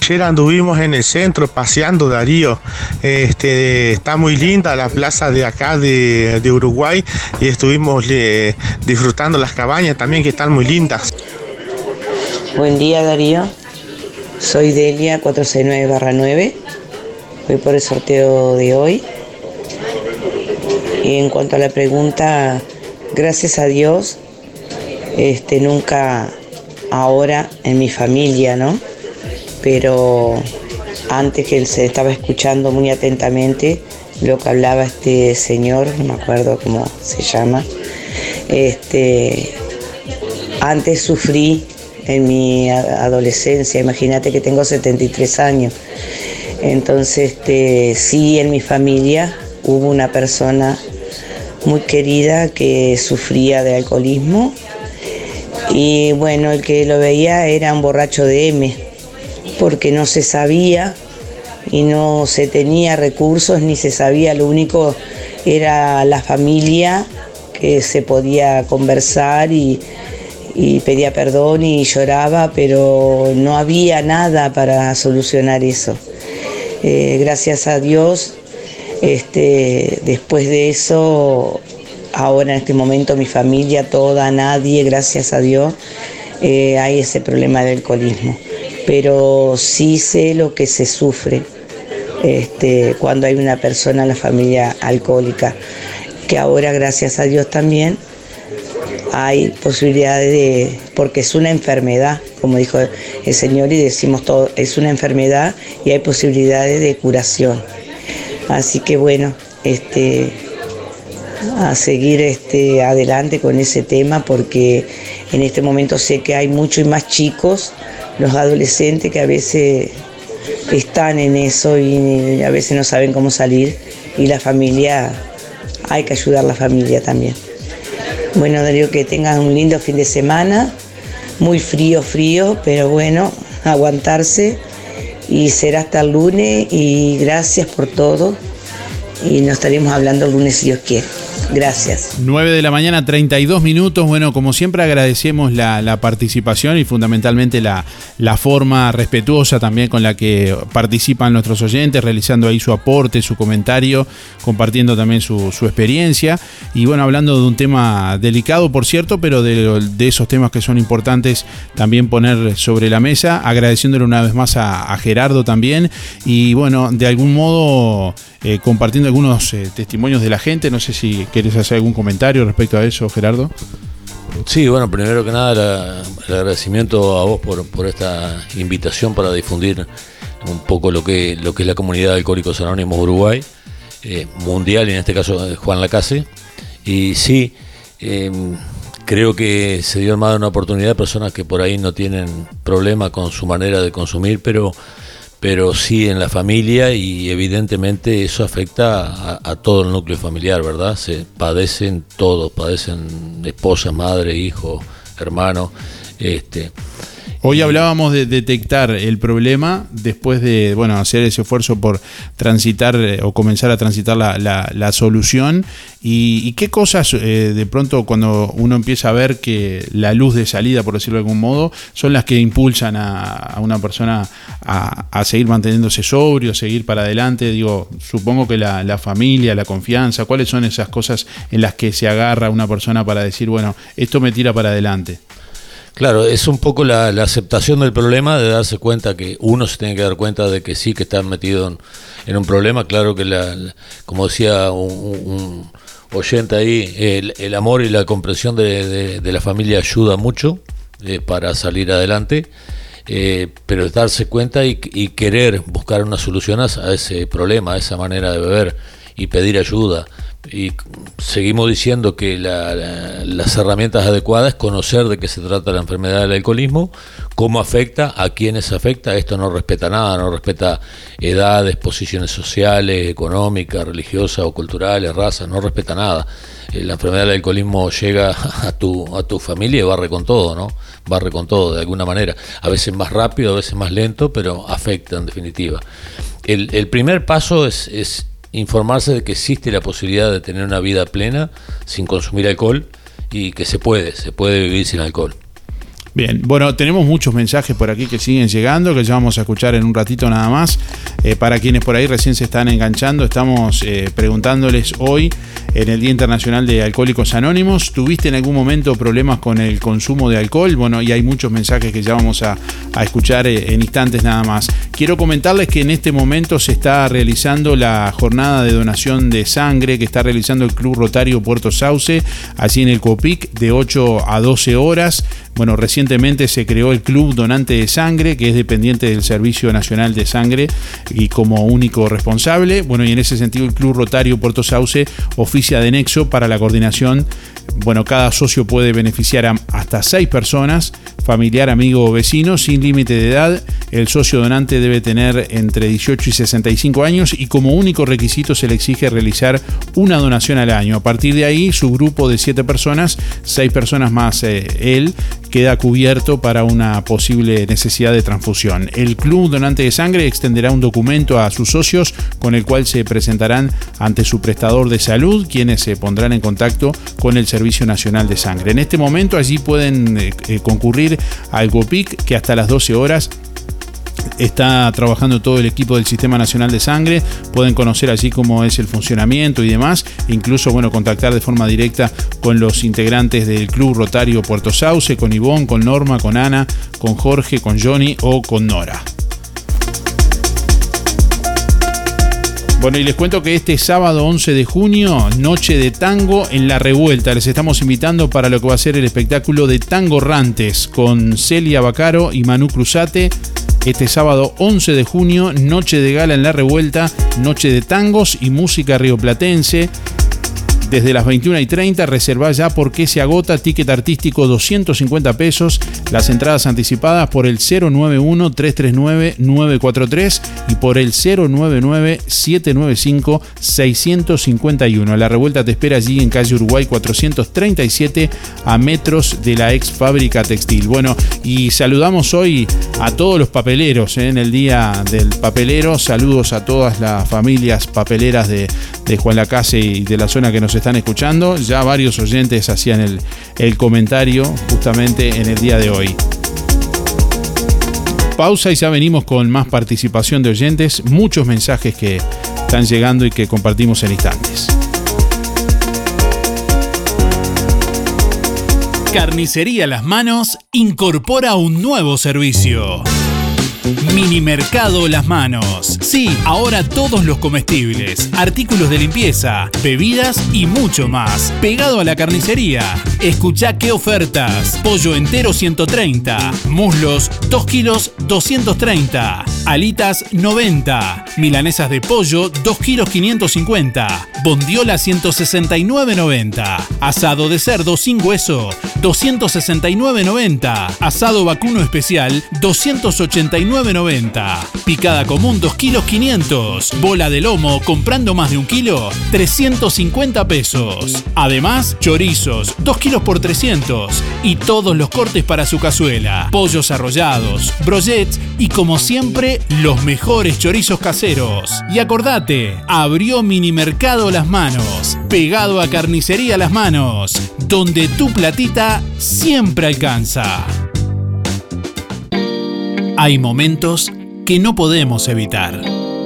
Ayer anduvimos en el centro paseando Darío. Este, está muy linda la plaza de acá de, de Uruguay y estuvimos eh, disfrutando las cabañas también que están muy lindas. Buen día Darío, soy Delia 469-9, voy por el sorteo de hoy. Y en cuanto a la pregunta, gracias a Dios, este, nunca ahora en mi familia, ¿no? Pero antes que él se estaba escuchando muy atentamente lo que hablaba este señor, no me acuerdo cómo se llama, este, antes sufrí en mi adolescencia, imagínate que tengo 73 años. Entonces, este, sí, en mi familia hubo una persona muy querida que sufría de alcoholismo y bueno, el que lo veía era un borracho de M, porque no se sabía y no se tenía recursos ni se sabía, lo único era la familia que se podía conversar y, pedía perdón y lloraba, pero no había nada para solucionar eso. Eh, gracias a Dios, este, después de eso, ahora en este momento mi familia, toda, nadie, gracias a Dios, eh, hay ese problema del alcoholismo. Pero sí sé lo que se sufre este, cuando hay una persona en la familia alcohólica, que ahora gracias a Dios también hay posibilidades de, porque es una enfermedad, como dijo el Señor y decimos todo, es una enfermedad y hay posibilidades de curación. Así que bueno, este, a seguir este, adelante con ese tema porque en este momento sé que hay muchos y más chicos, los adolescentes que a veces están en eso y a veces no saben cómo salir y la familia, hay que ayudar a la familia también. Bueno, Darío, que tengan un lindo fin de semana, muy frío, frío, pero bueno, aguantarse y será hasta el lunes y gracias por todo y nos estaremos hablando el lunes si Dios quiere. Gracias. 9 de la mañana, 32 minutos. Bueno, como siempre agradecemos la, la participación y fundamentalmente la, la forma respetuosa también con la que participan nuestros oyentes, realizando ahí su aporte, su comentario, compartiendo también su, su experiencia. Y bueno, hablando de un tema delicado, por cierto, pero de, de esos temas que son importantes también poner sobre la mesa, agradeciéndole una vez más a, Gerardo también. Y bueno, de algún modo eh, compartiendo algunos eh, testimonios de la gente. No sé si querés hacer algún comentario respecto a eso, Gerardo. Sí, bueno, primero que nada el agradecimiento a vos por, por esta invitación para difundir un poco lo que, lo que es la comunidad de Alcohólicos Anónimos Uruguay, eh, mundial y en este caso eh, Juan Lacase. Y sí, em, creo que se dio más de una oportunidad a personas que por ahí no tienen problema con su manera de consumir, pero pero sí en la familia y evidentemente eso afecta a, todo el núcleo familiar, ¿verdad? Se padecen todos, padecen esposa, madre, hijo, hermano, este Hoy hablábamos de detectar el problema después de bueno hacer ese esfuerzo por transitar eh, o comenzar a transitar la, la, solución y, qué cosas eh, de pronto cuando uno empieza a ver que la luz de salida, por decirlo de algún modo, son las que impulsan a, una persona a, seguir manteniéndose sobrio, seguir para adelante. Digo, supongo que la, la familia, la confianza, ¿cuáles son esas cosas en las que se agarra una persona para decir, bueno, esto me tira para adelante? Claro, es un poco la, aceptación del problema, de darse cuenta que uno se tiene que dar cuenta de que sí, que está metido en, un problema. Claro que, la, como decía un, oyente ahí, el, amor y la comprensión de, la familia ayuda mucho eh, para salir adelante. Eh, pero darse cuenta y, y, querer buscar una solución a ese problema, a esa manera de beber y pedir ayuda y seguimos diciendo que las herramientas adecuadas es conocer de qué se trata la enfermedad del alcoholismo, cómo afecta, a quiénes afecta. Esto no respeta nada, no respeta edades, posiciones sociales, económicas, religiosas o culturales, razas, no respeta nada. Eh, la enfermedad del alcoholismo llega a tu, a tu familia y barre con todo, ¿no? Barre con todo de alguna manera. A veces más rápido, a veces más lento, pero afecta en definitiva. El, primer paso es informarse de que existe la posibilidad de tener una vida plena sin consumir alcohol y que se puede, se puede vivir sin alcohol. Bien, bueno, tenemos muchos mensajes por aquí que siguen llegando, que ya vamos a escuchar en un ratito nada más. Eh, para quienes por ahí recién se están enganchando, estamos eh, preguntándoles hoy en el Día Internacional de Alcohólicos Anónimos, ¿tuviste en algún momento problemas con el consumo de alcohol? Bueno, y hay muchos mensajes que ya vamos a, a escuchar eh, en instantes nada más. Quiero comentarles que en este momento se está realizando la jornada de donación de sangre que está realizando el Club Rotario Puerto Sauce, allí en el COPIC, de 8 a 12 horas. Bueno, recientemente se creó el Club Donante de Sangre, que es dependiente del Servicio Nacional de Sangre y como único responsable. Bueno, y en ese sentido el Club Rotario Puerto Sauce oficia de nexo para la coordinación. Bueno, cada socio puede beneficiar a hasta seis personas, familiar, amigo o vecino, sin límite de edad. El socio donante debe tener entre 18 y 65 años y como único requisito se le exige realizar una donación al año. A partir de ahí, su grupo de siete personas, seis personas más eh, él, queda cubierto para una posible necesidad de transfusión. El Club Donante de Sangre extenderá un documento a sus socios con el cual se presentarán ante su prestador de salud, quienes se pondrán en contacto con el Servicio Nacional de Sangre. En este momento allí pueden eh, eh, concurrir al GOPIC que hasta las 12 horas está trabajando todo el equipo del Sistema Nacional de Sangre. Pueden conocer allí cómo es el funcionamiento y demás. Incluso, bueno, contactar de forma directa con los integrantes del Club Rotario Puerto Sauce, con Ivonne, con Norma, con Ana, con Jorge, con Johnny o con Nora. Bueno, y les cuento que este sábado 11 de junio, noche de tango en La Revuelta. Les estamos invitando para lo que va a ser el espectáculo de Tango Rantes con Celia Bacaro y Manu Cruzate este sábado 11 de junio, noche de gala en la revuelta, noche de tangos y música rioplatense desde las 21 y 30. Reserva ya porque se agota. Ticket artístico 250 pesos. Las entradas anticipadas por el 091-339-943 y por el 099-795-651. La revuelta te espera allí en calle Uruguay 437 a metros de la ex fábrica textil. Bueno, y saludamos hoy a todos los papeleros ¿eh? en el día del papelero. Saludos a todas las familias papeleras de, de Juan Lacase y de la zona que nos están escuchando. Ya varios oyentes hacían el, el comentario justamente en el día de hoy. Pausa y ya venimos con más participación de oyentes, muchos mensajes que están llegando y que compartimos en instantes. Carnicería Las Manos incorpora un nuevo servicio. Mini Mercado Las Manos. Sí, ahora todos los comestibles, artículos de limpieza, bebidas y mucho más. Pegado a la carnicería. Escucha qué ofertas. Pollo entero 130. Muslos 2 kilos 230. Alitas 90. Milanesas de pollo 2 kilos 550. Bondiola 169.90. Asado de cerdo sin hueso 269.90. Asado vacuno especial 289.90. Picada común 2 kilos 500. Bola de lomo comprando más de un kilo 350 pesos. Además, chorizos 2 kilos por 300. Y todos los cortes para su cazuela. Pollos arrollados, brochets y como siempre los mejores chorizos caseros. Y acordate, abrió Mini Mercado Las Manos, pegado a Carnicería Las Manos, donde tu platita siempre alcanza. Hay momentos que no podemos evitar,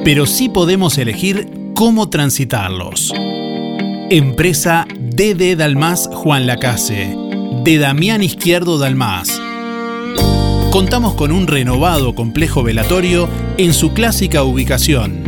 pero sí podemos elegir cómo transitarlos. Empresa DD Dalmas Juan Lacase, de Damián Izquierdo Dalmas. Contamos con un renovado complejo velatorio en su clásica ubicación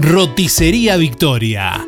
Roticería Victoria.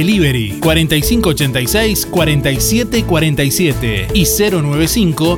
Delivery 4586 47 47 y 095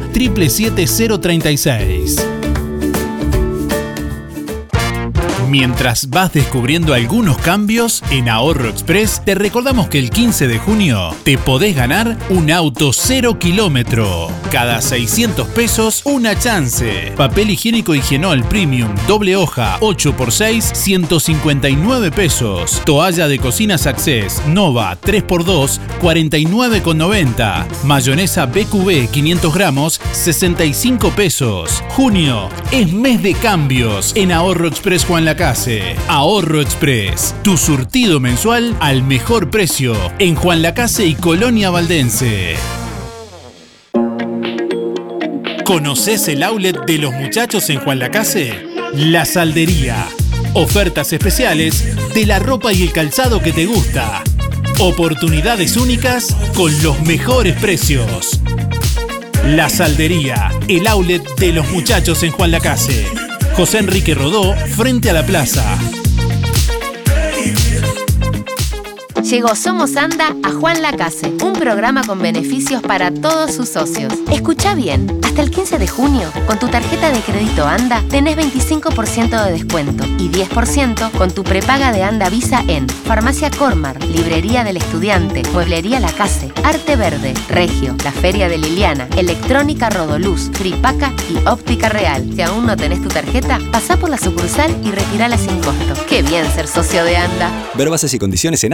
Mientras vas descubriendo algunos cambios en Ahorro Express, te recordamos que el 15 de junio te podés ganar un auto 0 kilómetro. Cada 600 pesos, una chance. Papel higiénico Higienol Premium, doble hoja, 8x6, 159 pesos. Toalla de cocina Access Nova 3x2, 49,90. Mayonesa BQB 500 gramos, 65 pesos. Junio es mes de cambios en Ahorro Express Juan Ahorro Express, tu surtido mensual al mejor precio en Juan Lacase y Colonia Valdense. ¿Conoces el outlet de los muchachos en Juan Lacase? La Saldería. Ofertas especiales de la ropa y el calzado que te gusta. Oportunidades únicas con los mejores precios. La Saldería, el outlet de los muchachos en Juan Lacase. José Enrique Rodó, frente a la plaza. Llegó Somos Anda a Juan Lacase, un programa con beneficios para todos sus socios. Escucha bien, hasta el 15 de junio, con tu tarjeta de crédito Anda, tenés 25% de descuento y 10% con tu prepaga de Anda Visa en Farmacia Cormar, Librería del Estudiante, Mueblería La Case, Arte Verde, Regio, La Feria de Liliana, Electrónica Rodoluz, Fripaca y Óptica Real. Si aún no tenés tu tarjeta, pasá por la sucursal y retirala sin costo. Qué bien ser socio de Anda. Ver bases y condiciones en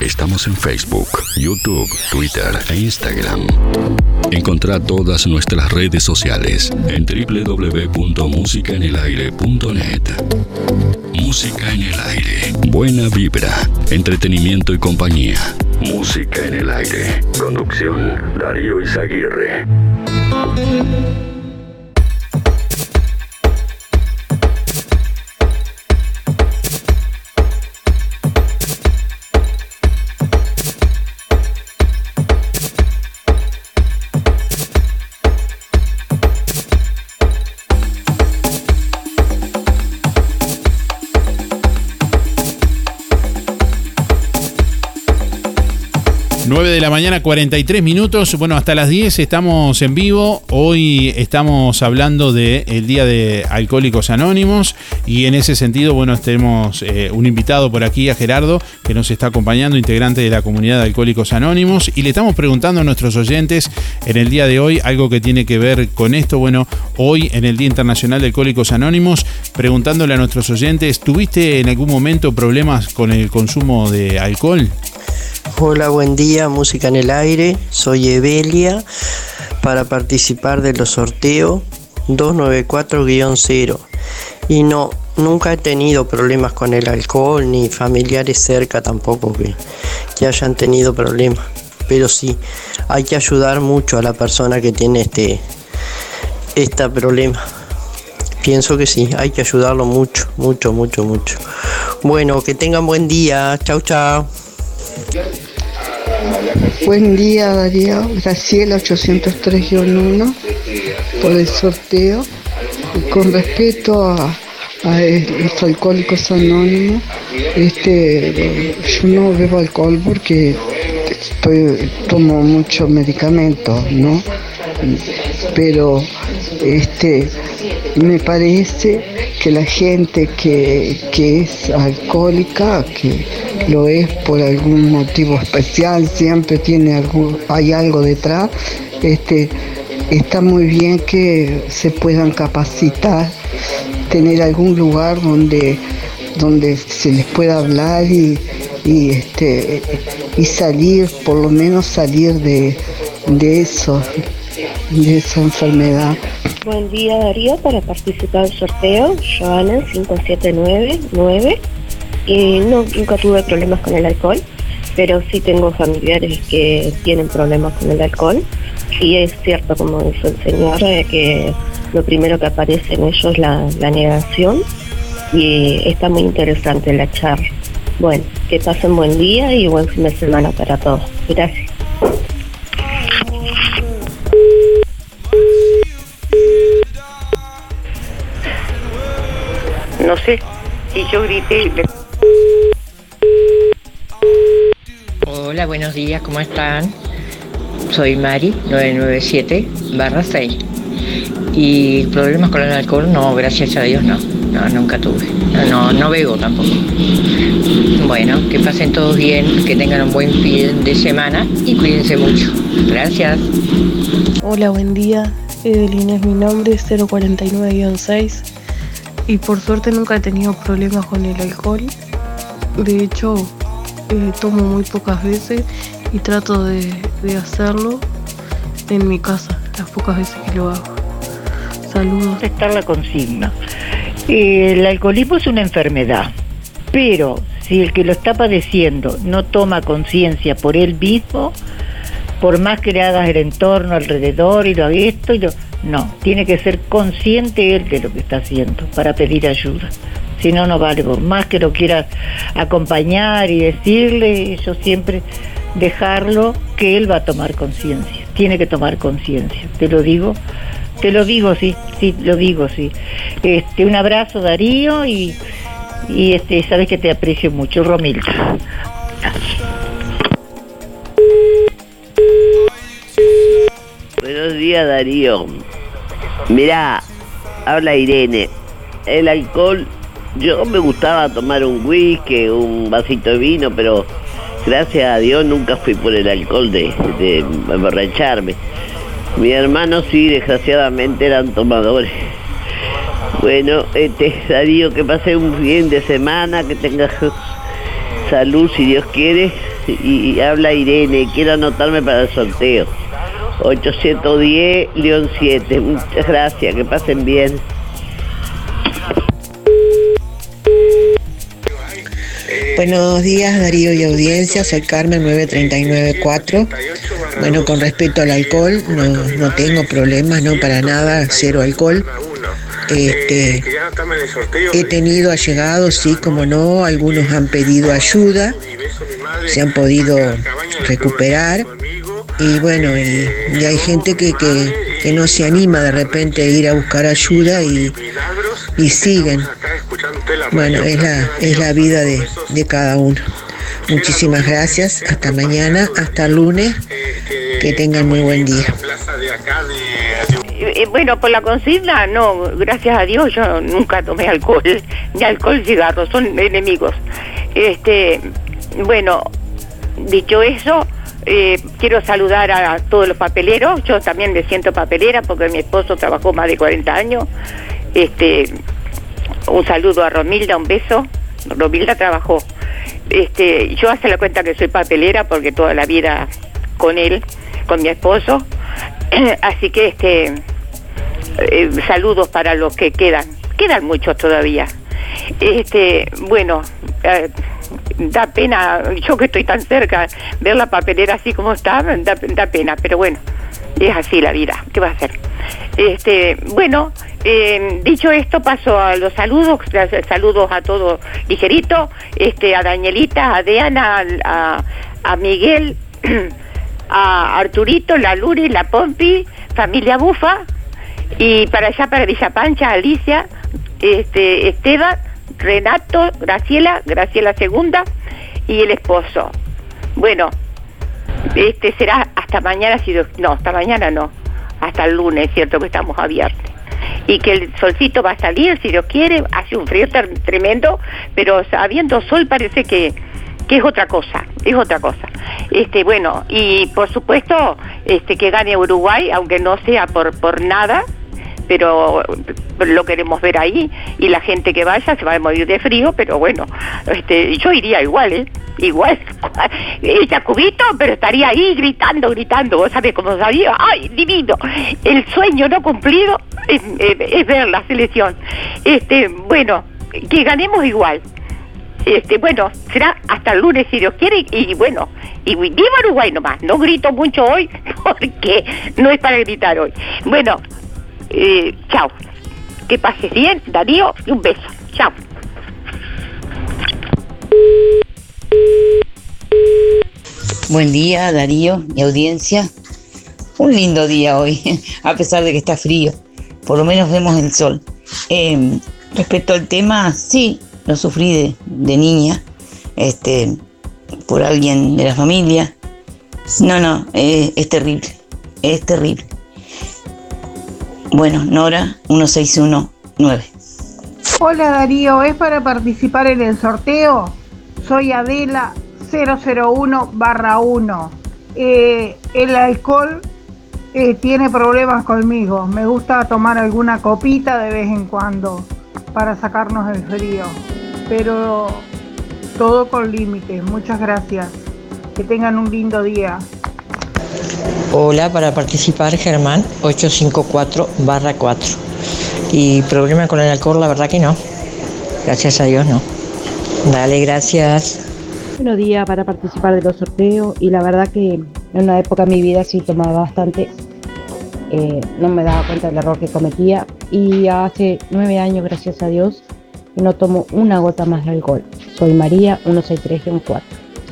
Estamos en Facebook, YouTube, Twitter e Instagram. Encontrá todas nuestras redes sociales en www.musicaenelaire.net. Música en el aire. Buena vibra, entretenimiento y compañía. Música en el aire. Conducción Darío Izaguirre. 9 de la mañana, 43 minutos. Bueno, hasta las 10 estamos en vivo. Hoy estamos hablando del Día de Alcohólicos Anónimos. Y en ese sentido, bueno, tenemos eh, un invitado por aquí, a Gerardo, que nos está acompañando, integrante de la comunidad de Alcohólicos Anónimos. Y le estamos preguntando a nuestros oyentes en el día de hoy algo que tiene que ver con esto. Bueno, hoy en el Día Internacional de Alcohólicos Anónimos, preguntándole a nuestros oyentes, ¿tuviste en algún momento problemas con el consumo de alcohol? Hola, buen día, música en el aire. Soy Evelia para participar de los sorteos 294-0. Y no, nunca he tenido problemas con el alcohol, ni familiares cerca tampoco que, que hayan tenido problemas. Pero sí, hay que ayudar mucho a la persona que tiene este, problema. Pienso que sí, hay que ayudarlo mucho, mucho, mucho, mucho. Bueno, que tengan buen día. Chau, chau. Buen día Darío, Graciela 803-1 por el sorteo. Con respecto a, los alcohólicos anónimos, este, yo no bebo alcohol porque estoy, tomo mucho medicamento, ¿no? Pero este, me parece que la gente que, que es alcohólica, que lo es por algún motivo especial, siempre tiene algún, hay algo detrás, este, está muy bien que se puedan capacitar, tener algún lugar donde, donde se les pueda hablar y, este, y salir, por lo menos salir de, de eso, de esa enfermedad. Buen día Darío, para participar del sorteo, Joana 5799 y no, nunca tuve problemas con el alcohol, pero sí tengo familiares que tienen problemas con el alcohol. Y es cierto, como dice el señor, que lo primero que aparece en ellos es la, negación. Y está muy interesante la charla. Bueno, que pasen buen día y buen fin de semana para todos. Gracias. No sé, si yo grité... Hola, buenos días, ¿cómo están? Soy Mari, 997 barra 6. Y problemas con el alcohol, no, gracias a Dios no. No, nunca tuve. No, no, no bebo tampoco. Bueno, que pasen todos bien, que tengan un buen fin de semana y cuídense mucho. Gracias. Hola, buen día. Evelyn es mi nombre, 049-6. Y por suerte nunca he tenido problemas con el alcohol. De hecho, eh, tomo muy pocas veces y trato de, hacerlo en mi casa, las pocas veces que lo hago. Saludos. Estar la consigna. el alcoholismo es una enfermedad, pero si el que lo está padeciendo no toma conciencia por él mismo, por más que le hagas el entorno alrededor y lo esto y lo, no, tiene que ser consciente él de lo que está haciendo para pedir ayuda si no, no vale, más que lo quieras acompañar y decirle, yo siempre dejarlo que él va a tomar conciencia, tiene que tomar conciencia, te lo digo, te lo digo, sí, sí, lo digo, sí. Este, un abrazo Darío y, y este, sabes que te aprecio mucho, Romilda. Buenos días Darío. Mira, habla Irene. El alcohol yo me gustaba tomar un whisky, un vasito de vino, pero gracias a Dios nunca fui por el alcohol de, emborracharme. Mi hermano sí, desgraciadamente eran tomadores. Bueno, este, Darío, que pase un fin de semana, que tengas salud si Dios quiere, y habla Irene, quiero anotarme para el sorteo. 810 León 7. Muchas gracias, que pasen bien. Buenos días Darío y audiencia, soy Carmen 9394. Bueno, con respecto al alcohol, no, no tengo problemas, no para nada, cero alcohol. Este, he tenido allegados, sí, como no, algunos han pedido ayuda, se han podido recuperar y bueno, y, hay gente que, que, que no se anima de repente a ir a buscar ayuda y, y siguen. Bueno, es la, es la vida de, de cada uno. Muchísimas gracias, hasta mañana, hasta lunes, que tengan muy buen día. Eh, bueno, por la consigna, no, gracias a Dios yo nunca tomé alcohol, ni alcohol, cigarros, son enemigos. Este, bueno, dicho eso, eh, quiero saludar a todos los papeleros, yo también me siento papelera porque mi esposo trabajó más de 40 años. Este, un saludo a Romilda, un beso. Romilda trabajó. Este, yo hace la cuenta que soy papelera porque toda la vida con él, con mi esposo. [CLEARS THROAT] Así que este eh, saludos para los que quedan. Quedan muchos todavía. Este, bueno, eh, da pena, yo que estoy tan cerca, ver la papelera así como está, da, da pena, pero bueno, es así la vida, ¿qué va a hacer? Este, bueno, eh, dicho esto, paso a los saludos, saludos a todo ligerito, este, a Danielita, a Diana, a, a Miguel, [CLEARS THROAT] a Arturito, la Luri, la Pompi, familia Bufa, y para allá, para Villa Pancha, Alicia, este, Esteban, Renato, Graciela, Graciela Segunda y el esposo. Bueno, este será hasta mañana, si no, hasta mañana no, hasta el lunes, cierto que estamos abiertos. Y que el solcito va a salir, si Dios quiere, hace un frío tremendo, pero habiendo sol parece que, que es otra cosa, es otra cosa. Este, bueno, y por supuesto, este que gane Uruguay, aunque no sea por, por nada, pero lo queremos ver ahí y la gente que vaya se va a morir de frío, pero bueno, este, yo iría igual, ¿eh? Igual, [LAUGHS] ella cubito, pero estaría ahí gritando, gritando, vos sabés cómo sabía, ay, divino, el sueño no cumplido es, ver la selección. Este, bueno, que ganemos igual. Este, bueno, será hasta el lunes si Dios quiere y, y bueno, y viva Uruguay nomás, no grito mucho hoy [LAUGHS] porque no es para gritar hoy. Bueno, eh, chao. Que pases bien, Darío, y un beso. Chao. Buen día, Darío y audiencia. Un lindo día hoy, [LAUGHS] a pesar de que está frío. Por lo menos vemos el sol. Eh, respecto al tema, sí, lo sufrí de, niña, este, por alguien de la familia. No, no, eh, es terrible, es terrible. Bueno, Nora, 1619. Hola Darío, ¿es para participar en el sorteo? Soy Adela 001 barra 1. Eh, el alcohol eh, tiene problemas conmigo. Me gusta tomar alguna copita de vez en cuando para sacarnos el frío. Pero todo con límites. Muchas gracias. Que tengan un lindo día. Hola, para participar Germán 854 barra 4. Y problema con el alcohol, la verdad que no. Gracias a Dios no. Dale, gracias. Buenos días para participar de los sorteos y la verdad que en una época de mi vida sí tomaba bastante. Eh, no me daba cuenta del error que cometía y hace nueve años, gracias a Dios, no tomo una gota más de alcohol. Soy María 163-4.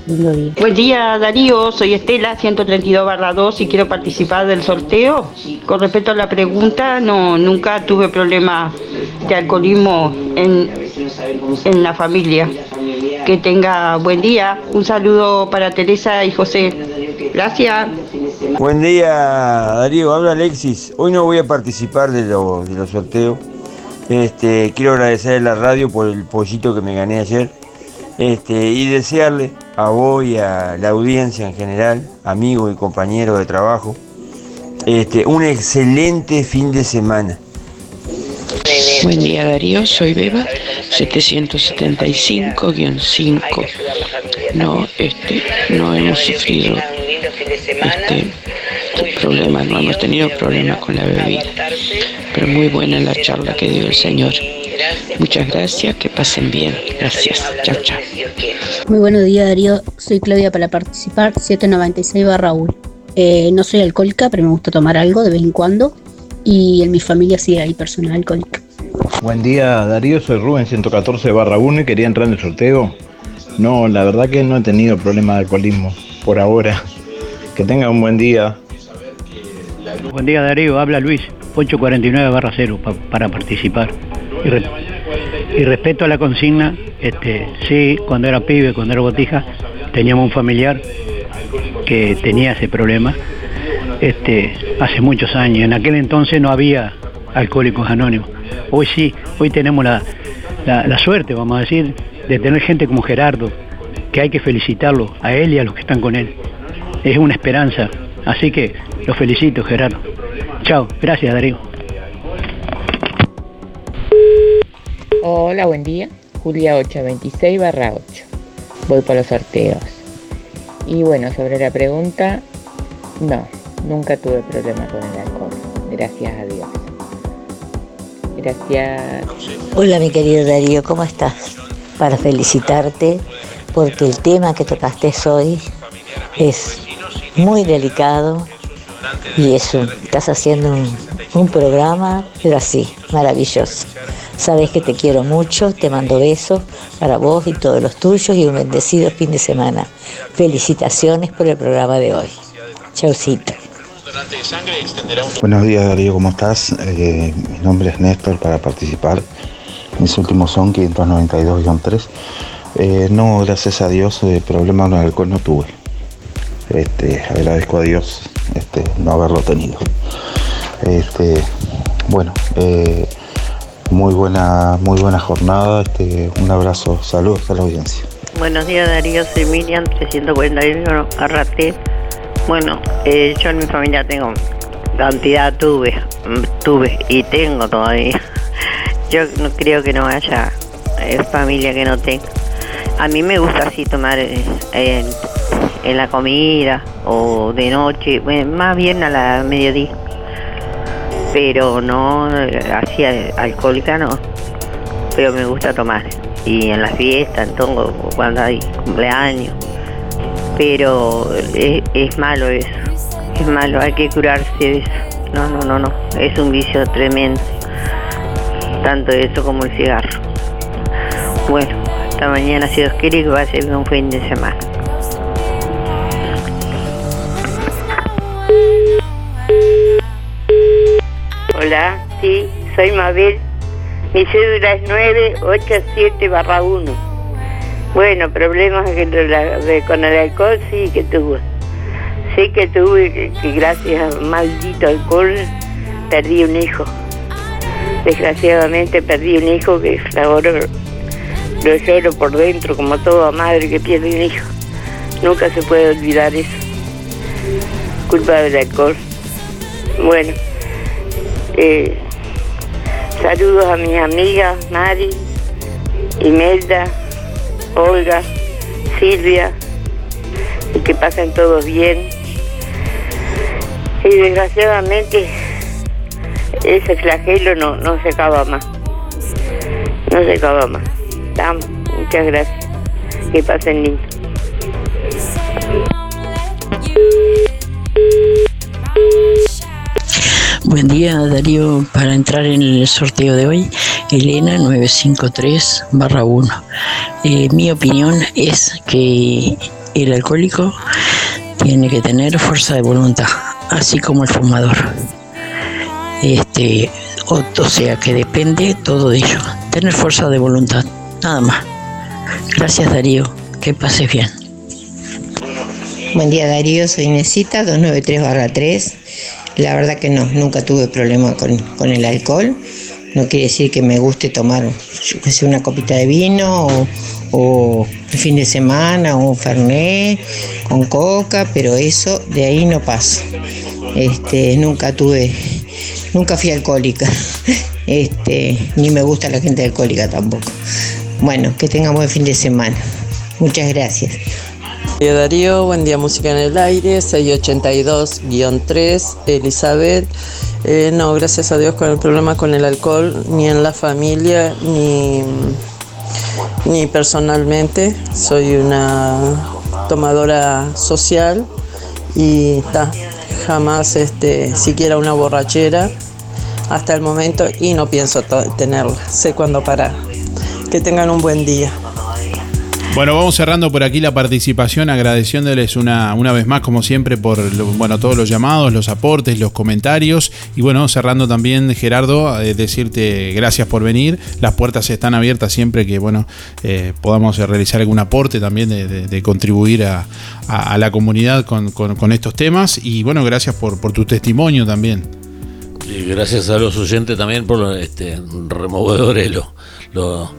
Lindo día. Buen día Darío, soy Estela 132 barra 2 y quiero participar del sorteo. Con respecto a la pregunta, no, nunca tuve problemas de alcoholismo en, en la familia. Que tenga buen día. Un saludo para Teresa y José. Gracias. Buen día, Darío. Habla Alexis. Hoy no voy a participar de, lo- de los sorteos. Este, quiero agradecer a la radio por el pollito que me gané ayer. Este, y desearle a vos y a la audiencia en general, amigos y compañeros de trabajo, este, un excelente fin de semana. Buen día Darío, soy Beba, 775-5. No, este, no hemos sufrido este, problemas, no hemos tenido problemas con la bebida. Pero muy buena la charla que dio el Señor. Muchas gracias, que pasen bien. Gracias. Chao, chao. Muy buenos días Darío, soy Claudia para participar, 796 barra 1. Eh, no soy alcohólica, pero me gusta tomar algo de vez en cuando y en mi familia sí hay personas alcohólicas. Buen día Darío, soy Rubén 114 barra 1 y quería entrar en el sorteo. No, la verdad que no he tenido problema de alcoholismo por ahora. Que tenga un buen día. Buen día Darío, habla Luis, 849 barra 0 pa- para participar. Y, re- respecto a la consigna, este, sí, cuando era pibe, cuando era botija, teníamos un familiar que tenía ese problema este, hace muchos años. En aquel entonces no había alcohólicos anónimos. Hoy sí, hoy tenemos la, la- la suerte, vamos a decir, de tener gente como Gerardo, que hay que felicitarlo a él y a los que están con él. Es una esperanza. Así que lo felicito, Gerardo. Chao, gracias Darío. Hola, buen día. Julia 826 barra 8. Voy por los sorteos. Y bueno, sobre la pregunta, no, nunca tuve problema con el alcohol. Gracias a Dios. Gracias. Hola mi querido Darío, ¿cómo estás? Para felicitarte porque el tema que tocaste hoy es muy delicado y eso, estás haciendo un, un programa, pero así, maravilloso. Sabes que te quiero mucho, te mando besos para vos y todos los tuyos y un bendecido fin de semana. Felicitaciones por el programa de hoy. Chaucito. Buenos días Darío, ¿cómo estás? Eh, mi nombre es Néstor para participar. Mis últimos son 592-3. Eh, no, gracias a Dios, eh, problemas con el alcohol no tuve. Este, agradezco a Dios este, no haberlo tenido. Este, bueno, eh, muy buena, muy buena jornada. Este, un abrazo, saludos a la audiencia. Buenos días Darío, soy Miriam, 341 Arrate. Bueno, eh, yo en mi familia tengo cantidad, tuve, mm, tuve y tengo todavía. [LAUGHS] Yo no creo que no haya eh, familia que no tenga. A mí me gusta así tomar eh, en, la comida o de noche, más bien a la mediodía. Pero no, así alcohólica no. Pero me gusta tomar. Y en las fiestas, en todo, cuando hay cumpleaños. Pero es, malo eso. Es malo, hay que curarse de eso. No, no, no, no. Es un vicio tremendo. Tanto eso como el cigarro. Bueno, hasta mañana si Dios quiere que va a ser un fin de semana. Hola, sí, soy Mabel. Mi cédula es 987 barra 1. Bueno, problemas con el alcohol sí que tuve. Sí que tuve que gracias al maldito alcohol perdí un hijo. Desgraciadamente perdí un hijo que ahora lo lloro por dentro como toda madre que pierde un hijo. Nunca se puede olvidar eso. Culpa del alcohol. Bueno, eh, saludos a mis amigas Mari, Imelda, Olga, Silvia, y que pasen todos bien. Y desgraciadamente ese flagelo no, no se acaba más. No se acaba más. Muchas gracias. Que pasen lindo. Buen día Darío, para entrar en el sorteo de hoy, Elena 953 barra 1. Eh, mi opinión es que el alcohólico tiene que tener fuerza de voluntad, así como el fumador. Este, o, sea que depende todo de ello, tener fuerza de voluntad, nada más. Gracias Darío, que pases bien. Buen día Darío, soy Inesita, 293 3. La verdad que no, nunca tuve problema con, con el alcohol. No quiere decir que me guste tomar una copita de vino o, el fin de semana o un fernet con coca, pero eso de ahí no paso. Este, nunca tuve nunca fui alcohólica, [LAUGHS] este, ni me gusta la gente alcohólica tampoco. Bueno, que tengamos buen fin de semana. Muchas gracias. Día Darío, buen día Música en el Aire, 682-3, Elizabeth. Eh, no, gracias a Dios con el problema con el alcohol, ni en la familia, ni, ni personalmente. Soy una tomadora social y jamás este, siquiera una borrachera hasta el momento y no pienso tenerla. Sé cuándo parar. Que tengan un buen día. Bueno, vamos cerrando por aquí la participación, agradeciéndoles una, una vez más, como siempre, por lo- bueno, todos los llamados, los aportes, los comentarios. Y bueno, cerrando también, Gerardo, decirte gracias por venir. Las puertas están abiertas siempre que bueno eh, podamos realizar algún aporte también de, contribuir a, la comunidad con, con- estos temas. Y bueno, gracias por, tu testimonio también. Y gracias a los oyentes también por los, este, removedores, lo- lo-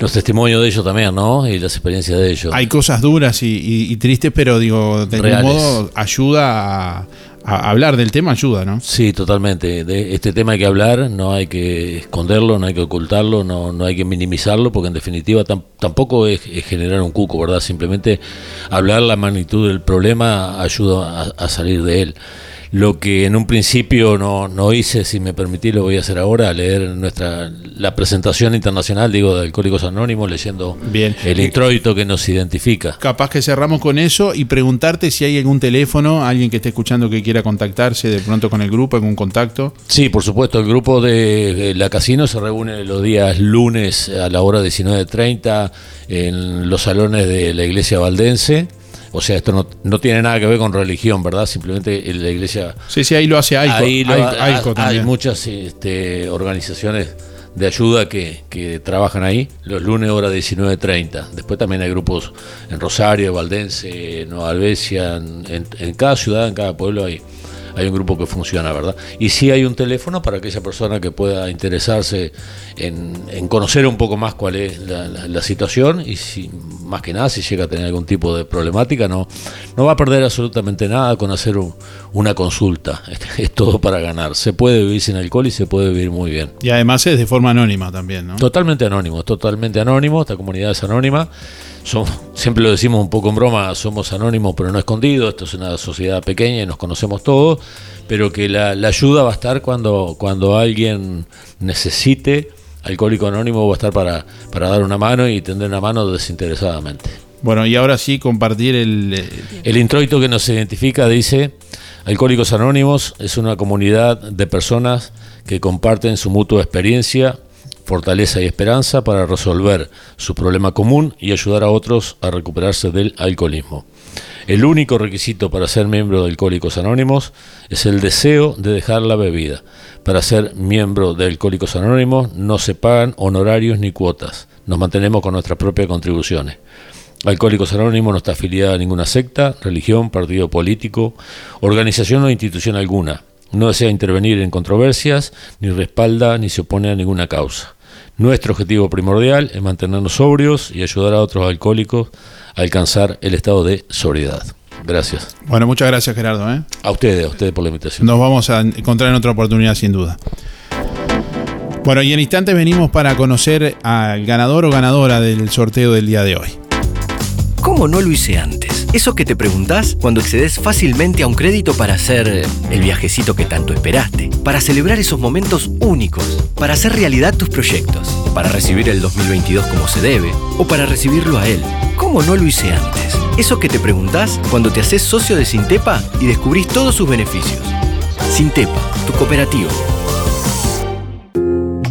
los testimonios de ellos también, ¿no? Y las experiencias de ellos. Hay cosas duras y, y- y tristes, pero digo, de algún modo ayuda a, a hablar del tema, ayuda, ¿no? Sí, totalmente. De este tema hay que hablar, no hay que esconderlo, no hay que ocultarlo, no, no hay que minimizarlo, porque en definitiva tam- tampoco es, es generar un cuco, ¿verdad? Simplemente hablar la magnitud del problema ayuda a, a salir de él. Lo que en un principio no, no hice, si me permitís, lo voy a hacer ahora, leer nuestra la presentación internacional, digo, de Alcohólicos Anónimos, leyendo Bien. el introito que nos identifica. Capaz que cerramos con eso y preguntarte si hay algún teléfono, alguien que esté escuchando que quiera contactarse de pronto con el grupo, algún contacto. Sí, por supuesto, el grupo de, de la Casino se reúne los días lunes a la hora 19.30 en los salones de la iglesia valdense. O sea, esto no, no tiene nada que ver con religión, ¿verdad? Simplemente la iglesia... Sí, sí, ahí lo hace Aico. Ahí lo- Aico- ha- Aico hay muchas este, organizaciones de ayuda que, que trabajan ahí los lunes hora 19.30. Después también hay grupos en Rosario, Valdense, Nueva Albesia, en, en- en cada ciudad, en cada pueblo hay, hay un grupo que funciona, ¿verdad? Y sí hay un teléfono para aquella persona que pueda interesarse en, conocer un poco más cuál es la, la- la situación y si más que nada si llega a tener algún tipo de problemática no, no va a perder absolutamente nada con hacer un- una consulta. [LAUGHS] Es todo para ganar. Se puede vivir sin alcohol y se puede vivir muy bien. Y además es de forma anónima también, ¿no? Totalmente anónimo, totalmente anónimo, esta comunidad es anónima. Somos, siempre lo decimos un poco en broma, somos anónimos pero no escondidos, esto es una sociedad pequeña y nos conocemos todos, pero que la, la ayuda va a estar cuando, cuando alguien necesite, Alcohólico Anónimo va a estar para, para dar una mano y tender una mano desinteresadamente. Bueno, y ahora sí compartir el... eh, El introito que nos identifica dice, Alcohólicos Anónimos es una comunidad de personas que comparten su mutua experiencia, fortaleza y esperanza para resolver su problema común y ayudar a otros a recuperarse del alcoholismo. El único requisito para ser miembro de Alcohólicos Anónimos es el deseo de dejar la bebida. Para ser miembro de Alcohólicos Anónimos no se pagan honorarios ni cuotas. Nos mantenemos con nuestras propias contribuciones. Alcohólicos Anónimos no está afiliada a ninguna secta, religión, partido político, organización o institución alguna. No desea intervenir en controversias, ni respalda ni se opone a ninguna causa. Nuestro objetivo primordial es mantenernos sobrios y ayudar a otros alcohólicos a alcanzar el estado de sobriedad. Gracias. Bueno, muchas gracias Gerardo. ¿eh? A ustedes, a ustedes por la invitación. Nos vamos a encontrar en otra oportunidad sin duda. Bueno, y en instantes venimos para conocer al ganador o ganadora del sorteo del día de hoy. ¿Cómo no lo hice antes? Eso que te preguntás cuando accedes fácilmente a un crédito para hacer eh, el viajecito que tanto esperaste, para celebrar esos momentos únicos, para hacer realidad tus proyectos, para recibir el 2022 como se debe o para recibirlo a él. ¿Cómo no lo hice antes? Eso que te preguntás cuando te haces socio de Sintepa y descubrís todos sus beneficios. Sintepa, tu cooperativa.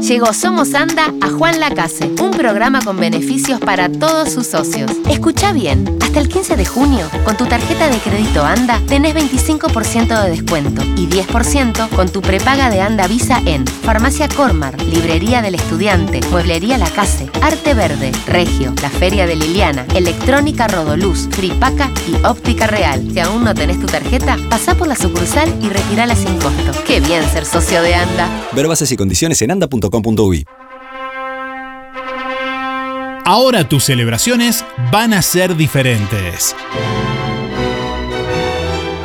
Llegó Somos Anda a Juan Lacase, un programa con beneficios para todos sus socios. Escucha bien, hasta el 15 de junio, con tu tarjeta de crédito Anda, tenés 25% de descuento y 10% con tu prepaga de Anda Visa en Farmacia Cormar, Librería del Estudiante, Mueblería La Case, Arte Verde, Regio, La Feria de Liliana, Electrónica Rodoluz, Fripaca y Óptica Real. Si aún no tenés tu tarjeta, pasá por la sucursal y retirala sin costo. Qué bien ser socio de Anda. Ver bases y condiciones en Ahora tus celebraciones van a ser diferentes.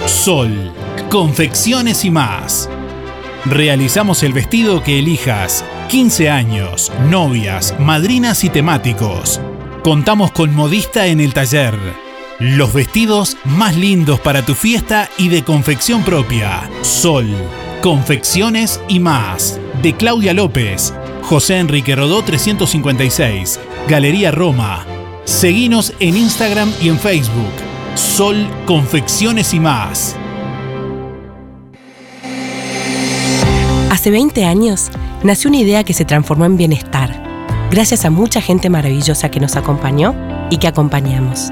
Sol, confecciones y más. Realizamos el vestido que elijas. 15 años, novias, madrinas y temáticos. Contamos con modista en el taller. Los vestidos más lindos para tu fiesta y de confección propia. Sol, confecciones y más. De Claudia López, José Enrique Rodó 356, Galería Roma. Seguinos en Instagram y en Facebook. Sol Confecciones y más. Hace 20 años nació una idea que se transformó en bienestar, gracias a mucha gente maravillosa que nos acompañó y que acompañamos.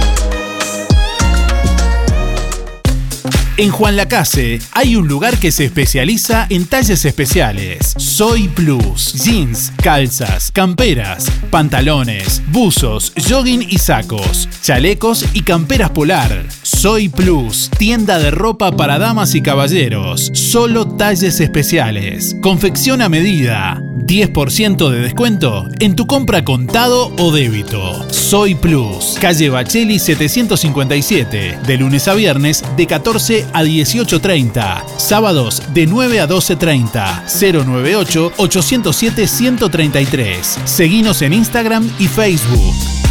En Juan Lacase hay un lugar que se especializa en talles especiales. Soy Plus. Jeans, calzas, camperas, pantalones, buzos, jogging y sacos, chalecos y camperas polar. Soy Plus, tienda de ropa para damas y caballeros. Solo talles especiales. Confección a medida. 10% de descuento en tu compra contado o débito. Soy Plus, calle Bacheli 757, de lunes a viernes de 14 a 18.30, sábados de 9 a 12.30, 098 807 133. Seguinos en Instagram y Facebook.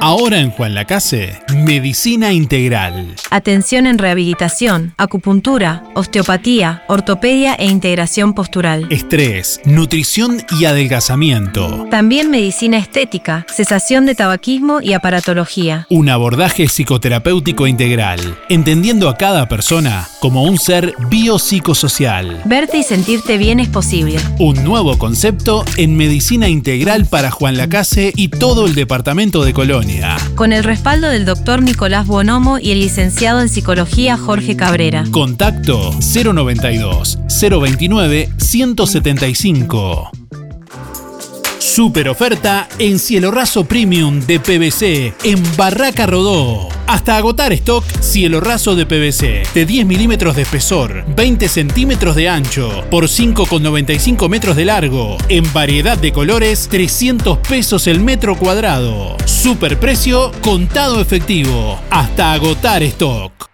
Ahora en Juan Lacase, Medicina Integral. Atención en rehabilitación, acupuntura, osteopatía, ortopedia e integración postural. Estrés, nutrición y adelgazamiento. También medicina estética, cesación de tabaquismo y aparatología. Un abordaje psicoterapéutico integral, entendiendo a cada persona como un ser biopsicosocial. Verte y sentirte bien es posible. Un nuevo concepto en medicina integral para Juan Lacase y todo el departamento de Colonia. Con el respaldo del doctor Nicolás Bonomo y el licenciado en psicología Jorge Cabrera. Contacto 092 029 175. Super oferta en cielo raso premium de PVC en Barraca Rodó. Hasta agotar stock cielo raso de PVC de 10 milímetros de espesor, 20 centímetros de ancho por 5,95 metros de largo. En variedad de colores, 300 pesos el metro cuadrado. Super precio contado efectivo. Hasta agotar stock.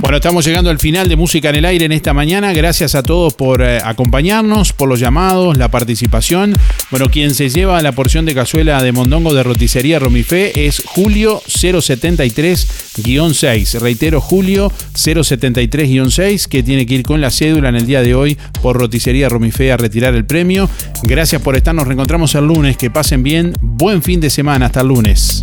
Bueno, estamos llegando al final de Música en el Aire en esta mañana. Gracias a todos por eh, acompañarnos, por los llamados, la participación. Bueno, quien se lleva la porción de cazuela de mondongo de roticería Romifé es Julio 073-6. Reitero, Julio 073-6, que tiene que ir con la cédula en el día de hoy por roticería Romifé a retirar el premio. Gracias por estar, nos reencontramos el lunes. Que pasen bien. Buen fin de semana. Hasta el lunes.